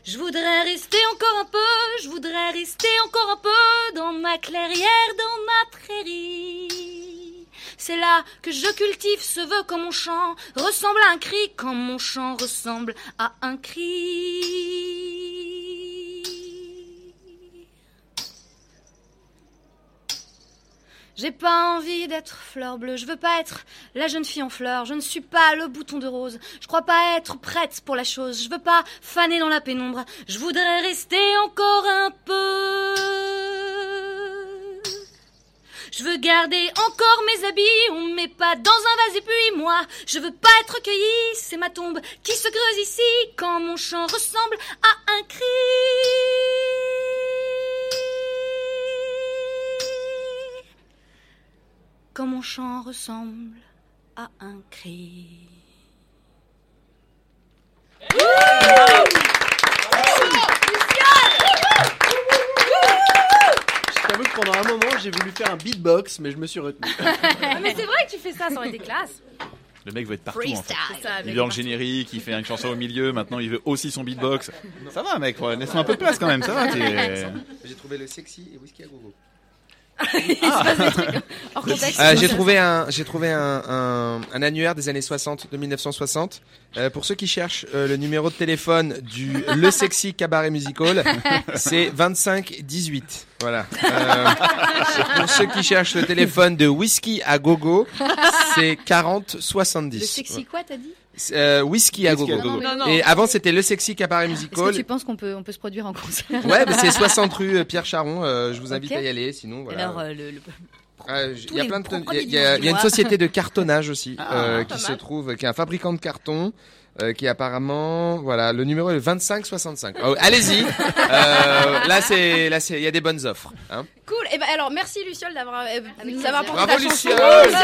Je voudrais rester encore un peu, je voudrais rester encore un peu dans ma clairière, dans ma prairie. C'est là que je cultive ce vœu quand mon chant ressemble à un cri, quand mon chant ressemble à un cri. J'ai pas envie d'être fleur bleue, je veux pas être la jeune fille en fleurs, je ne suis pas le bouton de rose, je crois pas être prête pour la chose, je veux pas faner dans la pénombre, je voudrais rester encore un peu. Je veux garder encore mes habits, on me met pas dans un vase. Et puis moi, je veux pas être cueillie, c'est ma tombe qui se creuse ici quand mon chant ressemble à un cri. Quand mon chant ressemble à un cri. Je t'avoue que pendant un moment, j'ai voulu faire un beatbox, mais je me suis retenu. Ah, mais c'est vrai que tu fais ça, ça aurait été classe. Le mec veut être partout en fait. Ça, Il veut dans le générique, il fait une chanson au milieu, maintenant il veut aussi son beatbox. Ça va mec, ouais, laisse-moi un peu de place quand même, ça va. J'ai trouvé le sexy et whisky à gogo. Euh, j'ai trouvé un, j'ai trouvé un, un, un annuaire des années 60, de 1960. Euh, pour ceux qui cherchent euh, le numéro de téléphone du Le Sexy Cabaret Musical, c'est 25 18. Voilà. Euh, pour ceux qui cherchent le téléphone de Whisky à Gogo, c'est 40 70. Le sexy quoi, t'as dit? Euh, whisky à gogo. Et avant c'était le sexy cabaret Est-ce musical. que tu penses qu'on peut, on peut se produire en concert Ouais, bah, c'est 60 rue euh, Pierre Charon. euh, je vous invite à y aller. Sinon, voilà. Alors, euh, le, le- Ah, Il y a les plein de, premiers il y a- il y, a- il y a une société de cartonnage aussi Ah, euh, qui se trouve, qui est un fabricant de carton. Euh, qui apparemment, voilà, le numéro est 2565. Oh, allez-y. Euh, là, c'est, là, c'est, il y a des bonnes offres. Hein. Cool. Et ben alors merci Luciole d'avoir euh, d'avoir apporté Bravo, ta chanson. Luciole.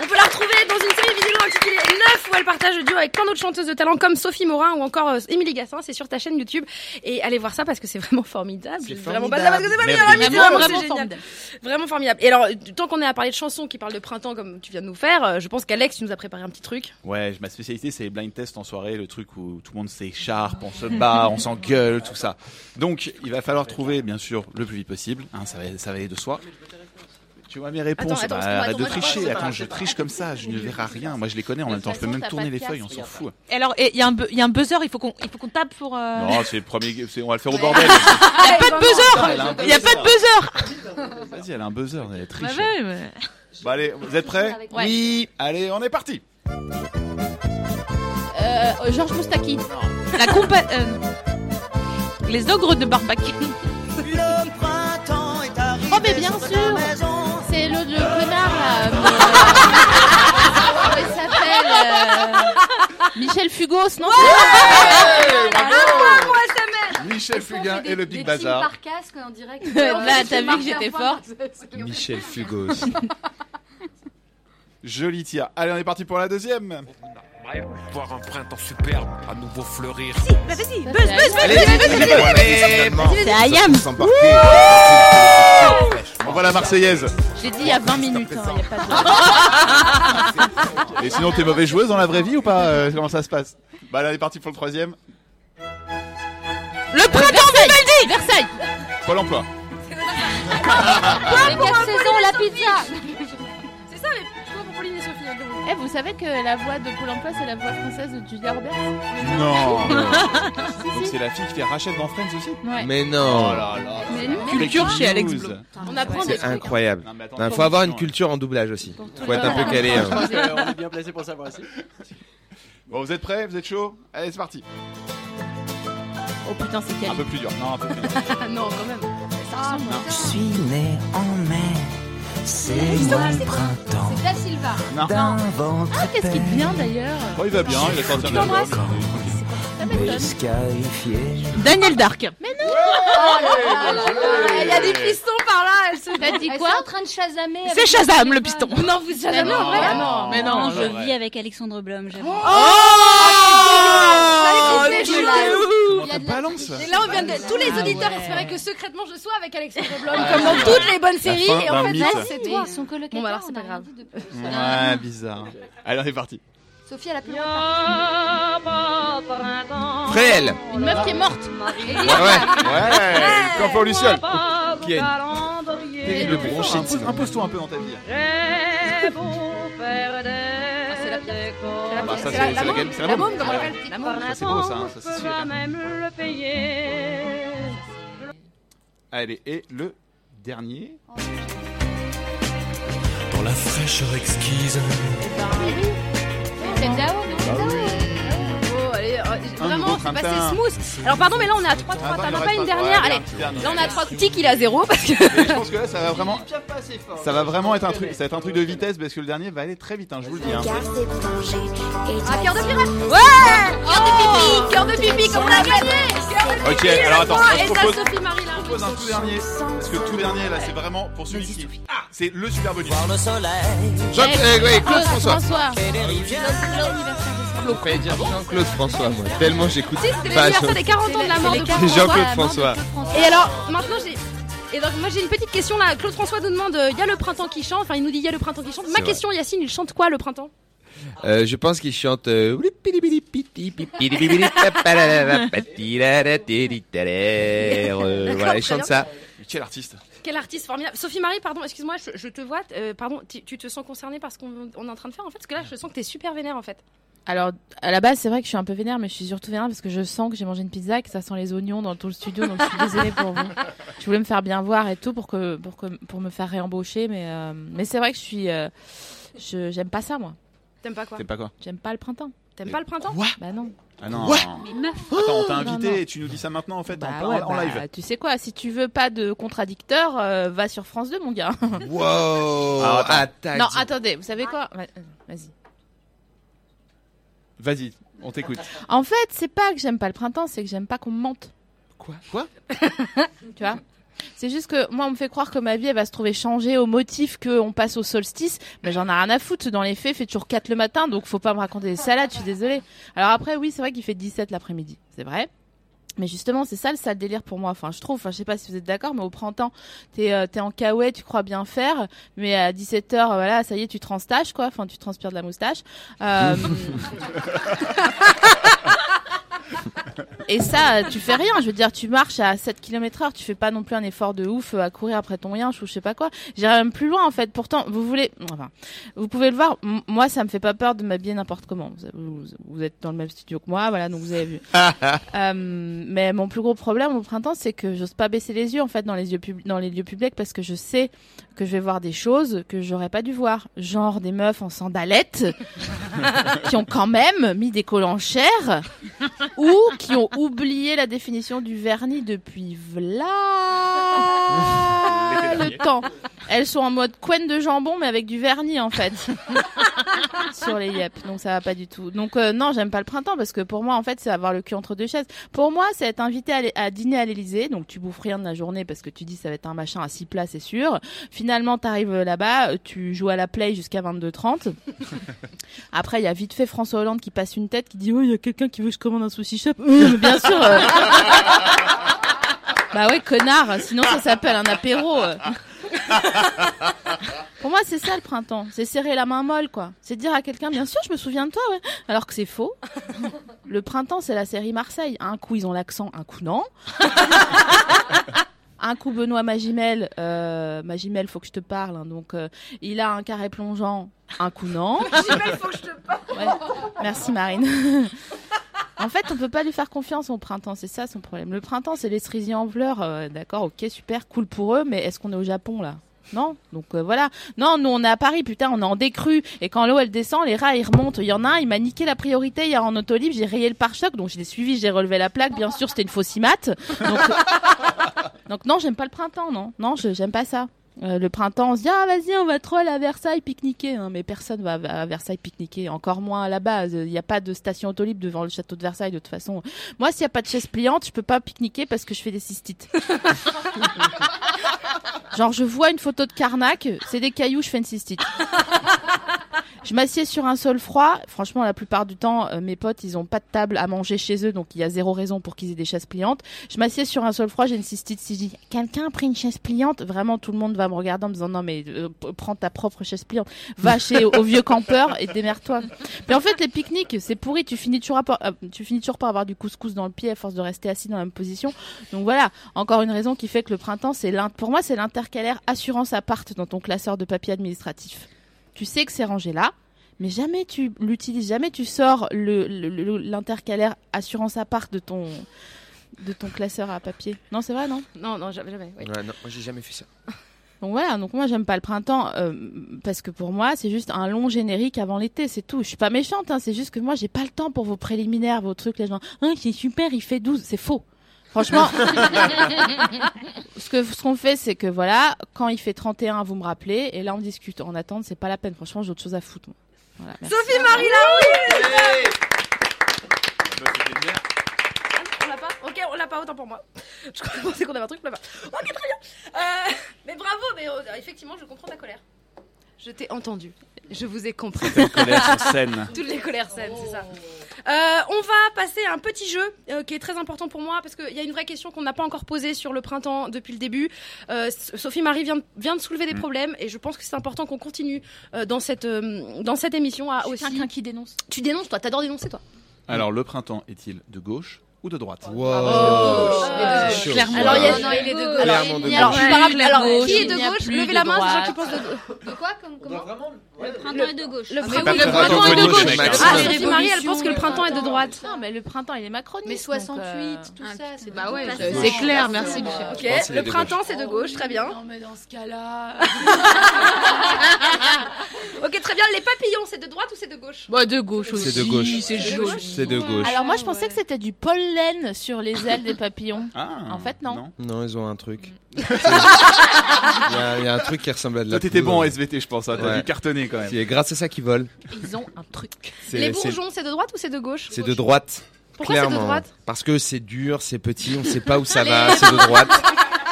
On peut la retrouver dans une série vidéo intitulée Neuf où elle partage le duo avec plein d'autres chanteuses de talent comme Sophie Morin ou encore euh, Émilie Gassin. C'est sur ta chaîne YouTube et allez voir ça parce que c'est vraiment formidable. C'est vraiment formidable. pas ça parce que c'est pas bien Vraiment, mission, vraiment c'est génial. formidable. Vraiment formidable. Et alors tant qu'on est à parler de chansons qui parlent de printemps comme tu viens de nous faire, euh, je pense qu'Alex tu nous as préparé un petit truc. Ouais, ma spécialité c'est les blind tests en soirée, le truc où tout le monde s'écharpe, on se bat, on s'engueule, tout ça. Donc il va falloir trouver bien sûr le plus vite possible, hein, ça, va, ça va aller de soi. Tu vois mes réponses, Attends, attends, bah, excuse-moi, arrête de attends, tricher, attends, je triche comme ça, je ne verrai rien, moi je les connais en même temps, je peux façon, même t'as tourner pas de les feuilles, on s'en fout. Et alors, il y, a un bu- y a un buzzer, il faut qu'on il faut qu'on tape pour. euh, Non, c'est le premier, c'est- on va le faire au bordel. Il y a pas de Elle a un buzzer Il y a pas de buzzer Vas-y, elle a un buzzer, elle Bah triche. ouais, mais- Bon allez, vous êtes prêts? Ouais. Oui. Allez, on est parti. Euh, Georges Moustaki. La compa... euh, Les ogres de Barbacane. Oh, mais bien sûr C'est le, le connard là. euh, Comment il s'appelle euh, Michel Fugos, non Michel Fugain et le Big Bazar. Par casque, dirait que. Là, t'as vu que j'étais forte Michel Fugos. Joli tir. Allez, on est parti pour la deuxième. Voir un printemps superbe à nouveau fleurir. Bah vas-y, buzz, buzz, buzz, buzz. C'est Ayam. On voit la Marseillaise. J'ai dit il y a 20 minutes. hein, il y a pas de... Et sinon, t'es mauvaise joueuse dans la vraie vie ou pas Euh, Comment ça se passe? Bah, là, on est parti pour le troisième. Le printemps Vivaldi Versailles Pôle emploi. Quatre saisons, la pizza Eh, vous savez que la voix de Pôle emploi, c'est la voix française de Julia Roberts Non. Donc c'est la fille qui fait Rachel dans Friends aussi Ouais. Mais non. Oh là là. Mais nous, Culture chez Alex. On apprend des C'est trucs. incroyable. Non, mais attends, Il faut avoir une culture en doublage aussi. Faut être un peu calé. Je hein. pense qu'on est bien placé pour savoir aussi. Bon, vous êtes prêts? Vous êtes chaud Allez, c'est parti. Oh putain, c'est Un quali. peu plus dur. Non, un peu plus dur. Ah non, quand même. Ça ressemble. Je suis né en mai, c'est moi le printemps. C'est Da Silva. Non. D'un ventre Ah, qu'est-ce qui devient d'ailleurs Oh, il va bien, il a sorti un album. Daniel Dark. Mais non Oh. Il y a des pistons par là. Elle se T'as dit elle quoi est en train de chasamer. C'est Shazam le piston. Non, vous chasamez en non, vrai mais non, mais non, je vis avec Alexandre Blum. Oh, l'es où Il y a de la- balance Et là, on vient de. Tous les Ah, auditeurs ouais. espéraient que secrètement je sois avec Alexandre Blum, Ouais. comme dans toutes les bonnes séries. Et en fait, c'est toi. son colocataire, Bon, bah alors, c'est pas grave. de. Ouais, bizarre. Allez, on est parti. Sophie, elle a plus le Fréhel. Une meuf qui est morte. Ouais, ouais. Ouais, comme pour Luciole. Qui est Le bronchite. Impose-toi un peu dans ta vie. c'est la. Bah, ça, C'est la- c'est la la c'est La môme. Ça, beau, ça, hein, ça c'est sûr. Allez, et le dernier. Dans la fraîcheur exquise. Dao. Oh, allez, euh, Un vraiment, c'est passé smooth. Alors, pardon, mais là, on est à 3-3. Attends, T'as il même en pas une dernière ouais, Allez, là, on est à 3. Tic, il est à 0 parce que. Mais je pense que là, ça va vraiment. Ça va vraiment être un truc, ça va être un truc de vitesse parce que le dernier va aller très vite, hein, je vous le dis. Hein. Ah, cœur de pirate Ouais Cœur de pipi Cœur de pipi, comme on l'a gagné Cœur de Ok, alors attends, moi, je Sophie Marie là. Je propose un tout dernier, parce que le tout dernier là, c'est vraiment pour celui qui. Ah, c'est le super bonus. le soleil. Jean- euh, ouais, Claude Claude François. François. Je préfère Jean-Claude François, moi. Tellement j'écoute. Si, c'était pas l'anniversaire des 40 ans de la mort de Claude C'est Jean-Claude François. François. Et alors, maintenant j'ai. Et donc, moi j'ai une petite question là. Claude François nous demande il y a le printemps qui chante. Enfin, il nous dit il y a le printemps qui chante. Ma C'est question, Yacine, il chante quoi le printemps? Euh, je pense qu'il chante. euh, Euh, Voilà, il chante ça. Quel artiste Quel artiste formidable. Sophie Marie, pardon, excuse-moi, je, je te vois. euh, pardon, tu, tu te sens concernée par ce qu'on on est en train de faire en fait Parce que là, je sens que t'es super vénère en fait. Alors, à la base, c'est vrai que je suis un peu vénère, mais je suis surtout vénère parce que je sens que j'ai mangé une pizza et que ça sent les oignons dans tout le studio, donc je suis désolée pour vous. Je voulais me faire bien voir et tout pour que pour que pour me faire réembaucher, mais euh, mais c'est vrai que je suis euh, je j'aime pas ça moi. T'aimes pas quoi T'aimes pas quoi J'aime pas le printemps. T'aimes pas le printemps Bah non. Ah non. Ouais. Attends, on t'a invité non. et tu nous dis ça maintenant en fait en, Bah en- ouais, en bah, live. Tu sais quoi, si tu veux pas de contradicteur, euh, va sur France 2 mon gars. Wow. Ah, attends. Ah, non, attendez, vous savez quoi euh, Vas-y. Vas-y, on t'écoute. En fait, c'est pas que j'aime pas le printemps, c'est que j'aime pas qu'on me mente. Quoi? Quoi? Tu vois? C'est juste que moi, on me fait croire que ma vie, elle va se trouver changée au motif qu'on passe au solstice. Mais j'en ai rien à foutre. Dans les faits, il fait toujours 4 le matin, donc faut pas me raconter des salades, je suis désolée. Alors après, oui, c'est vrai qu'il fait 17 l'après-midi. C'est vrai. Mais justement, c'est ça le sale délire pour moi. Enfin, je trouve, enfin, je sais pas si vous êtes d'accord, mais au printemps, t'es euh, t'es en caouet, tu crois bien faire, mais à 17h, voilà, ça y est, tu transtaches, quoi. Enfin, tu transpires de la moustache. Euh, Et ça, tu fais rien. Je veux dire, tu marches à 7 km heure, tu fais pas non plus un effort de ouf euh, à courir après ton rien, ou je sais pas quoi. J'irai même plus loin, en fait. Pourtant, vous voulez, enfin, vous pouvez le voir. m- Moi, ça me fait pas peur de m'habiller n'importe comment. Vous, vous- vous êtes dans le même studio que moi, voilà, donc vous avez vu. Euh, mais mon plus gros problème au printemps, c'est que j'ose pas baisser les yeux, en fait, dans les lieux, pub- dans les lieux publics parce que je sais que je vais voir des choses que j'aurais pas dû voir. Genre des meufs en sandalettes qui ont quand même mis des collants chers ou qui ont oublié la définition du vernis depuis v'là le temps. Elles sont en mode couenne de jambon mais avec du vernis en fait sur les yep. Donc ça va pas du tout. Donc euh, non, j'aime pas le printemps parce que pour moi en fait c'est avoir le cul entre deux chaises. Pour moi, c'est être invité à, dîner à l'Elysée. Donc tu bouffes rien de la journée parce que tu dis ça va être un machin à six plats, c'est sûr. Finalement, t'arrives là-bas, euh, tu joues à la play jusqu'à 22h30. Après, il y a vite fait François Hollande qui passe une tête qui dit "Oh, il y a quelqu'un qui veut que je commande un sushi shop." Mais bien sûr. euh. Bah ouais, connard, sinon ça s'appelle un apéro. Pour moi, c'est ça le printemps. C'est serrer la main molle, quoi. C'est dire à quelqu'un, bien sûr, je me souviens de toi, ouais. Alors que c'est faux. Le printemps, c'est la série Marseille. Un coup, ils ont l'accent, un coup, non. Un coup, Benoît Magimel, euh, Magimel, faut que je te parle. hein. donc, euh, il a un carré plongeant, un coup, non. Magimel, faut que je te parle. Ouais. Merci Marine. en fait, on peut pas lui faire confiance au printemps, c'est ça son problème. Le printemps, c'est les cerisiers en fleurs, euh, d'accord, ok, super, cool pour eux, mais est-ce qu'on est au Japon là? Non, donc euh, voilà. Non, nous on est à Paris, putain, on est en décrue. Et quand l'eau elle descend, les rats ils remontent. Il y en a un, il m'a niqué la priorité hier en auto libre, j'ai rayé le pare-choc, donc je l'ai suivi, j'ai relevé la plaque. Bien sûr, c'était une fausse IMAT. Donc, donc non, j'aime pas le printemps, non, non, j'aime pas ça. Euh, le printemps, on se dit ah vas-y, on va trop aller à Versailles pique-niquer. hein. mais personne va à Versailles pique-niquer, encore moins à la base. Il n'y a pas de station autolibre devant le château de Versailles de toute façon. Moi, s'il n'y a pas de chaise pliante, je peux pas pique-niquer parce que je fais des cystites. Genre, je vois une photo de Carnac, c'est des cailloux, je fais une cystite. Je m'assieds sur un sol froid. Franchement, la plupart du temps, euh, mes potes, ils ont pas de table à manger chez eux, donc il y a zéro raison pour qu'ils aient des chaises pliantes. Je m'assieds sur un sol froid, j'ai une cystite. Si je dis, quelqu'un a pris une chaise pliante, vraiment tout le monde va me regarder en me disant, non mais euh, prends ta propre chaise pliante. Va chez au vieux campeur et démerde-toi. Mais en fait, les pique-niques, c'est pourri. Tu finis toujours par, euh, tu finis toujours par avoir du couscous dans le pied à force de rester assis dans la même position. Donc voilà, encore une raison qui fait que le printemps, c'est pour moi, c'est l'intercalaire assurance appart dans ton classeur de papier administratif. Tu sais que c'est rangé là, mais jamais tu l'utilises, jamais tu sors le- le- le- l'intercalaire assurance appart de ton de ton classeur à papier. Non, c'est vrai, non? Non, non, jamais. jamais oui. Ouais, non, moi j'ai jamais fait ça. Donc voilà, donc moi j'aime pas le printemps euh, parce que pour moi c'est juste un long générique avant l'été, c'est tout. Je suis pas méchante, hein, c'est juste que moi j'ai pas le temps pour vos préliminaires, vos trucs, les gens. Hein, c'est super, il fait 12, c'est faux. Franchement, ce que ce qu'on fait c'est que voilà, quand il fait 31, vous me rappelez et là on discute. En attendant, c'est pas la peine. Franchement, j'ai autre chose à foutre. moi. Voilà, merci. Sophie Marie Laroui On l'a pas Ok, on l'a pas, autant pour moi. Je pensais qu'on avait un truc, on l'a pas. Ok, très bien. Euh, mais bravo, mais euh, effectivement, je comprends ta colère. Je t'ai entendu. Je vous ai compris. Toutes les colères sont saines. Toutes les colères saines, c'est ça. Euh, on va passer à un petit jeu euh, qui est très important pour moi parce qu'il y a une vraie question qu'on n'a pas encore posée sur le printemps depuis le début. Euh, Sophie Marie vient, vient de soulever des Mm. problèmes et je pense que c'est important qu'on continue euh, dans, cette, euh, dans cette émission à aussi. quelqu'un qui dénonce. Tu dénonces, toi, t'adores dénoncer, toi. Alors, le printemps est-il de gauche ou de droite? Wow. Oh, C'est chaud. clairement. Alors, il y a- Non, il est de gauche. Alors, de alors, gauche. alors, gauche, qui est de gauche? Levez la main, gens qui pensent de. De quoi comme, comment? Le printemps est de gauche. Le Ah, printemps, est de gauche. Ah. Sophie Marie, elle pense que le printemps est de droite. Non, mais le printemps il est macroniste. Mais donc, 68, euh, tout Ah, ça, c'est bah ouais, c'est clair, merci. Michel. Le printemps c'est de gauche, très bien. Non mais dans ce cas-là. Ok, très bien. Les papillons, c'est de droite ou c'est de gauche? Bah de gauche aussi. C'est de gauche. C'est. C'est de gauche. Alors moi je pensais que c'était du pollen sur les ailes des papillons. Ah, En fait, non. Non, ils ont un truc. Il y, a- un truc qui ressemble à de la Toi, t'étais bon en SVT, je pense. hein, T'as dû cartonner quand même. C'est grâce à ça qu'ils volent. Ils ont un truc. Les bourgeons, c'est de droite ou c'est de gauche C'est de droite. Pourquoi c'est de clairement. droite Parce que c'est dur, c'est petit, on sait pas où ça va, c'est de droite.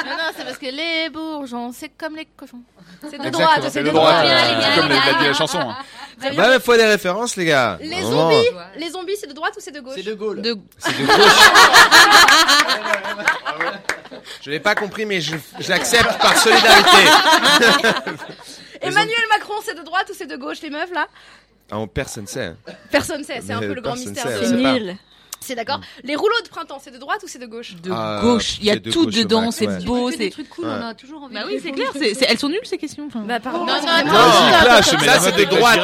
Non, non, c'est parce que les bourgeons, c'est comme les cochons. C'est de Exactement, droite, c'est c'est de droite. C'est comme l'a l'a dit la chanson. hein. Bah, il faut des références, les gars. Les zombies, les zombies, c'est de droite ou c'est de gauche C'est de Gaulle. De... C'est de gauche. Je l'ai pas compris, mais je l'accepte par solidarité. Emmanuel Macron, c'est de droite ou c'est de gauche, les meufs là Ah, on- personne sait. Personne sait, c'est un peu le grand mystère. pas. nul. C'est d'accord. Les rouleaux de printemps, c'est de droite ou c'est de gauche De Ah, gauche, il y a c'est de tout dedans, c'est ouais. beau, c'est. des trucs cool, Ouais. on a toujours envie Bah oui, c'est clair, c'est- c'est- elles sont nulles ces questions. enfin. Bah pardon. Non, Non, non, c'est non, Ça, c'est de droite.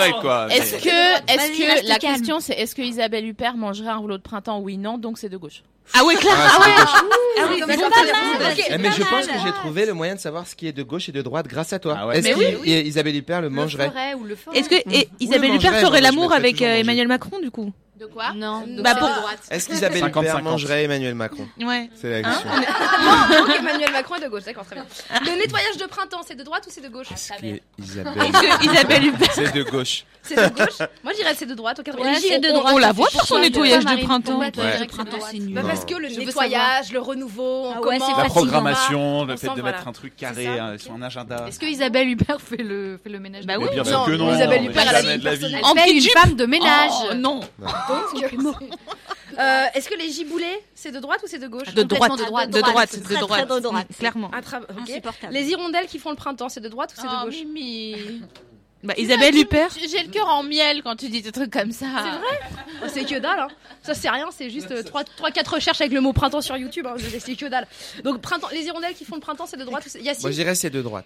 Est-ce que, est-ce que la question c'est est-ce que Isabelle Huppert mangerait un rouleau de printemps? Oui, non, donc c'est de gauche. Ah ouais, clair. Ah, gauche. Ah oui, bien. mal. Ok. Eh, mais je pense que j'ai trouvé le moyen de savoir ce qui est de gauche et de droite grâce à toi. Ah ouais. Est-ce Mais que Isabelle Huppert le mangerait. Est-ce que et Isabelle Oui, Huppert ferait l'amour avec euh. Emmanuel Macron du coup? De quoi Non. Bah, c'est pour- de droite. Est-ce qu'Isabelle 50, Huppert 50. mangerait Emmanuel Macron? Ouais. C'est la question. Donc Emmanuel Macron est de gauche, d'accord, très bien. Le nettoyage de printemps, c'est de droite ou c'est de gauche? Est-ce que Isabelle Est-ce que Isabelle Huppert C'est de gauche. C'est de gauche? Moi je dirais c'est de droite au 80 Ouais, c'est de on- droite. on la voit faire son nettoyage de printemps. Ouais. dirais que c'est de nul? Bah parce que le nettoyage, le renouveau, on Ah ouais, commence. La programmation, le fait sent, de voilà. mettre un truc carré ça. euh, sur un agenda. Est-ce que Isabelle Huppert fait le, fait le ménage Bah de oui. Bien Non, sûr que non. Isabelle Huppert, elle a jamais une de la vie. personnalité. Elle En fait une petit femme de ménage. Oh, non. Euh, Est-ce que les giboulets, c'est de droite ou c'est de gauche De droite. de droite. De droite. De droite. de droite. Clairement. Insupportable. Les hirondelles qui font le printemps, c'est de droite ou c'est de Oh, gauche Mimi. Bah Isabelle Huppert. J'ai le cœur en miel quand tu dis des trucs comme ça. C'est vrai Oh, C'est que dalle, hein. Ça c'est rien, c'est juste 3-4 recherches avec le mot printemps sur YouTube, hein. C'est- c'est que dalle. Donc printemps, les hirondelles qui font le printemps, c'est de droite ou c'est... Yacine Moi, je dirais c'est de droite.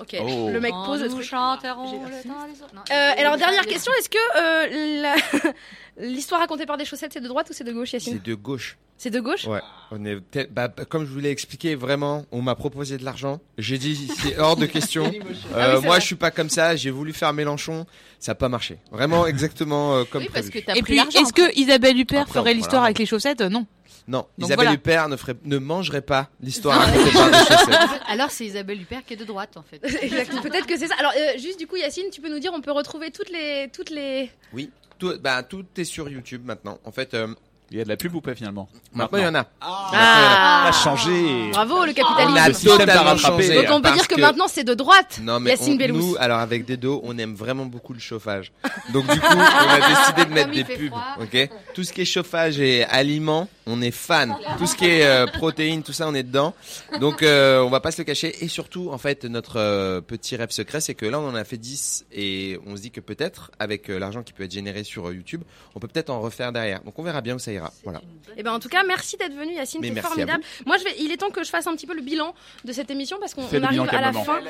Ok, Oh. le mec pose le nous truc. chanterons J'ai- le temps des. Non, Euh, alors dernière question, est-ce que euh, la- l'histoire racontée par des chaussettes c'est de droite ou c'est de gauche Yacine C'est de gauche. C'est de gauche Ouais. On est peut-être- bah, bah, comme je vous l'ai expliqué, vraiment, on m'a proposé de l'argent. J'ai dit c'est hors de question. Euh, Ah oui, c'est moi, vrai. je suis pas comme ça. J'ai voulu faire Mélenchon, ça a pas marché. Vraiment, exactement euh, comme Oui, parce prévu. que Et pris puis est-ce que Isabelle Huppert Après, ferait l'histoire avec les chaussettes? Non. Non, Donc Isabelle voilà. Huppert ne, ferait, ne mangerait pas l'histoire racontée par. Alors c'est Isabelle Huppert qui est de droite en fait. Exactement. Peut-être que c'est ça. Alors euh, juste du coup Yacine, tu peux nous dire, on peut retrouver toutes les toutes les. Oui, tout, bah, tout est sur YouTube maintenant. En fait, euh, Il y a de la pub ou pas finalement maintenant il y en a. Ah, Ça a changé. Bravo le On capitalisme. a Le système t'a totalement changé. Donc on peut dire que, maintenant c'est de droite. Non mais Yacine on- nous, alors avec Dedo, on aime vraiment beaucoup le chauffage. Donc du coup, on a décidé de mettre Comme des pubs. froid. Ok? Tout ce qui est chauffage et aliments, on est fan. Tout ce qui est euh, protéines, tout ça, on est dedans. Donc euh, on va pas se le cacher. Et surtout, en fait, notre euh, petit rêve secret, c'est que là, on en a fait 10 et on se dit que peut-être, avec euh, l'argent qui peut être généré sur euh, YouTube, on peut peut-être en refaire derrière. Donc on verra bien où ça ira. Voilà. Et ben en tout cas, merci d'être venu Yacine, Mais c'est merci à formidable. Moi je vais il est temps que je fasse un petit peu le bilan de cette émission parce qu'on arrive à la fin.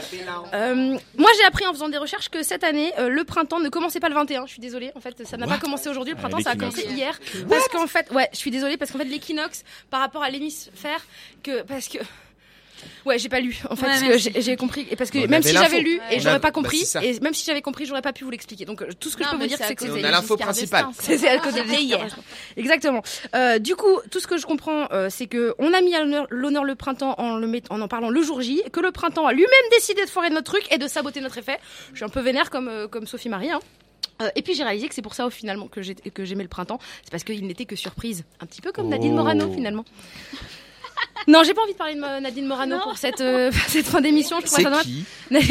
Euh, moi j'ai appris en faisant des recherches que cette année euh, le printemps ne commençait pas le 21, je suis désolée. En fait, ça n'a pas commencé aujourd'hui, le Ah, printemps ça a commencé hier parce qu'en fait ouais, je suis désolée parce qu'en fait l'équinoxe par rapport à l'hémisphère que parce que Ouais, j'ai pas lu en fait Ouais, parce que merci. j'ai compris et parce que On même si j'avais lu et j'aurais a- pas bah, compris c'est et même si j'avais compris, j'aurais pas pu vous l'expliquer. Donc euh, tout ce que Non, je peux vous dire c'est c'est que cause On des a l'info principale. c'est c'est à cause de hier. Exactement. Euh, du coup, tout ce que je comprends, euh, c'est que on a mis à l'honneur- l'honneur le printemps en, le met- en en parlant le jour J, que le printemps a lui-même décidé de foirer notre truc et de saboter notre effet. Je suis un peu vénère comme, euh, comme Sophie Marie. Hein. Euh, et puis j'ai réalisé que c'est pour ça au finalement que j'ai- que j'aimais le printemps, c'est parce qu'il n'était que surprise, un petit peu comme Nadine Oh. Morano finalement. Non, j'ai pas envie de parler de Nadine Morano pour cette, euh, cette fin d'émission. Je trouve C'est ça qui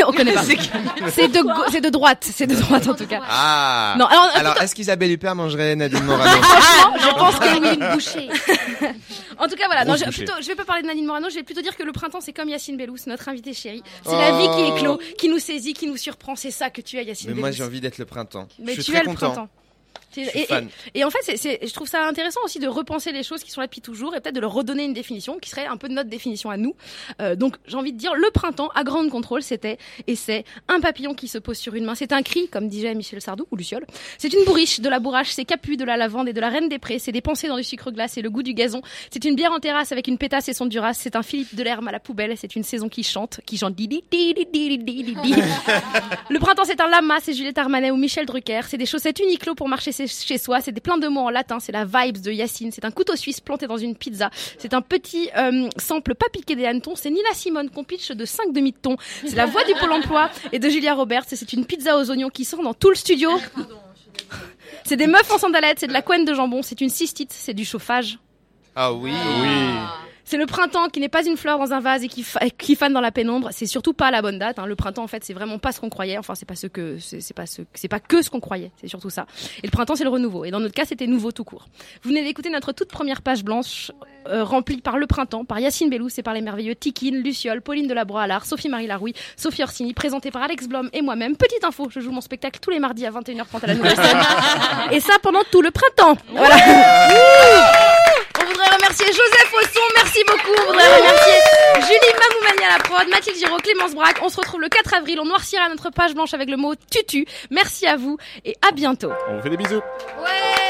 On connaît pas. C'est de, de droite, c'est de droite en tout cas. Ah. Non, alors, alors est-ce qu'Isabelle Huppert mangerait Nadine Morano Franchement, je pense que oui, une bouchée. en tout cas, voilà. Non, je, plutôt, je vais pas parler de Nadine Morano. Je vais plutôt dire que le printemps, c'est comme Yacine Bellous, notre invité chéri. C'est la vie qui éclot, qui nous saisit, qui nous surprend. C'est ça que tu as, Yacine Mais Bellous. moi, j'ai envie d'être le printemps. Mais je suis tu très es le content. printemps. Et, en fait, je trouve ça intéressant aussi de repenser les choses qui sont là depuis toujours et peut-être de leur redonner une définition qui serait un peu notre définition à nous. Euh, donc, j'ai envie de dire, le printemps à grande contrôle, c'était et c'est un papillon qui se pose sur une main. C'est un cri, comme disait Michel Sardou ou Luciole. C'est une bourriche, de la bourrache, c'est capu, de la lavande et de la reine des prés. C'est des pensées dans du sucre glace et le goût du gazon. C'est une bière en terrasse avec une pétasse et son duras. C'est un Philippe de l'herbe à la poubelle. C'est une saison qui chante, qui chante. le printemps, c'est un lama, c'est Juliette Armanet ou Michel Drucker. C'est des chaussettes Uniqlo pour marcher ses chez soi. C'est des plein de mots en latin. C'est la vibes de Yacine. C'est un couteau suisse planté dans une pizza. C'est un petit euh, sample pas piqué des hannetons. C'est Nina Simone qu'on pitch de 5 demi de ton. C'est la voix du Pôle emploi et de Julia Roberts. C'est une pizza aux oignons qui sort dans tout le studio. C'est des meufs en sandalettes. C'est de la couenne de jambon. C'est une cystite. C'est du chauffage. Ah oui. C'est le printemps qui n'est pas une fleur dans un vase et qui, fa- qui fane dans la pénombre. C'est surtout pas la bonne date. hein. Le printemps, en fait, c'est vraiment pas ce qu'on croyait. Enfin, c'est pas ce que, c'est pas ce, c'est pas que ce qu'on croyait. C'est surtout ça. Et le printemps, c'est le renouveau. Et dans notre cas, c'était nouveau tout court. Vous venez d'écouter notre toute première page blanche, euh, remplie par le printemps, par Yacine Bellous et par les merveilleux Tikine, Luciole, Pauline Delabroix-Allard, Sophie-Marie Larouille, Sophie Orsini, présentée par Alex Blom et moi-même. Petite info, je joue mon spectacle tous les mardis à 21h30 à la nouvelle scène. et ça pendant tout le printemps. Voilà. Remercier Joseph Osson, merci beaucoup. On voudrait remercier Julie Mamoumani à la prod, Mathilde Giraud, Clémence Braque. On se retrouve le 4 avril. On noircira notre page blanche avec le mot tutu. Merci à vous et à bientôt. On vous fait des bisous. On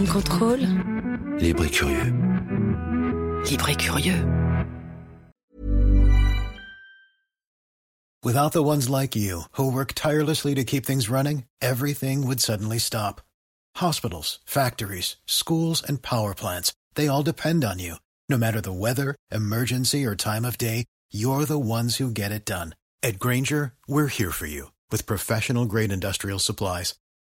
Grand contrôle. Libre et curieux. Libre et curieux. Without the ones like you, who work tirelessly to keep things running, everything would suddenly stop. Hospitals, factories, schools, and power plants, they all depend on you. No matter the weather, emergency, or time of day, you're the ones who get it done. At Granger, we're here for you with professional grade industrial supplies.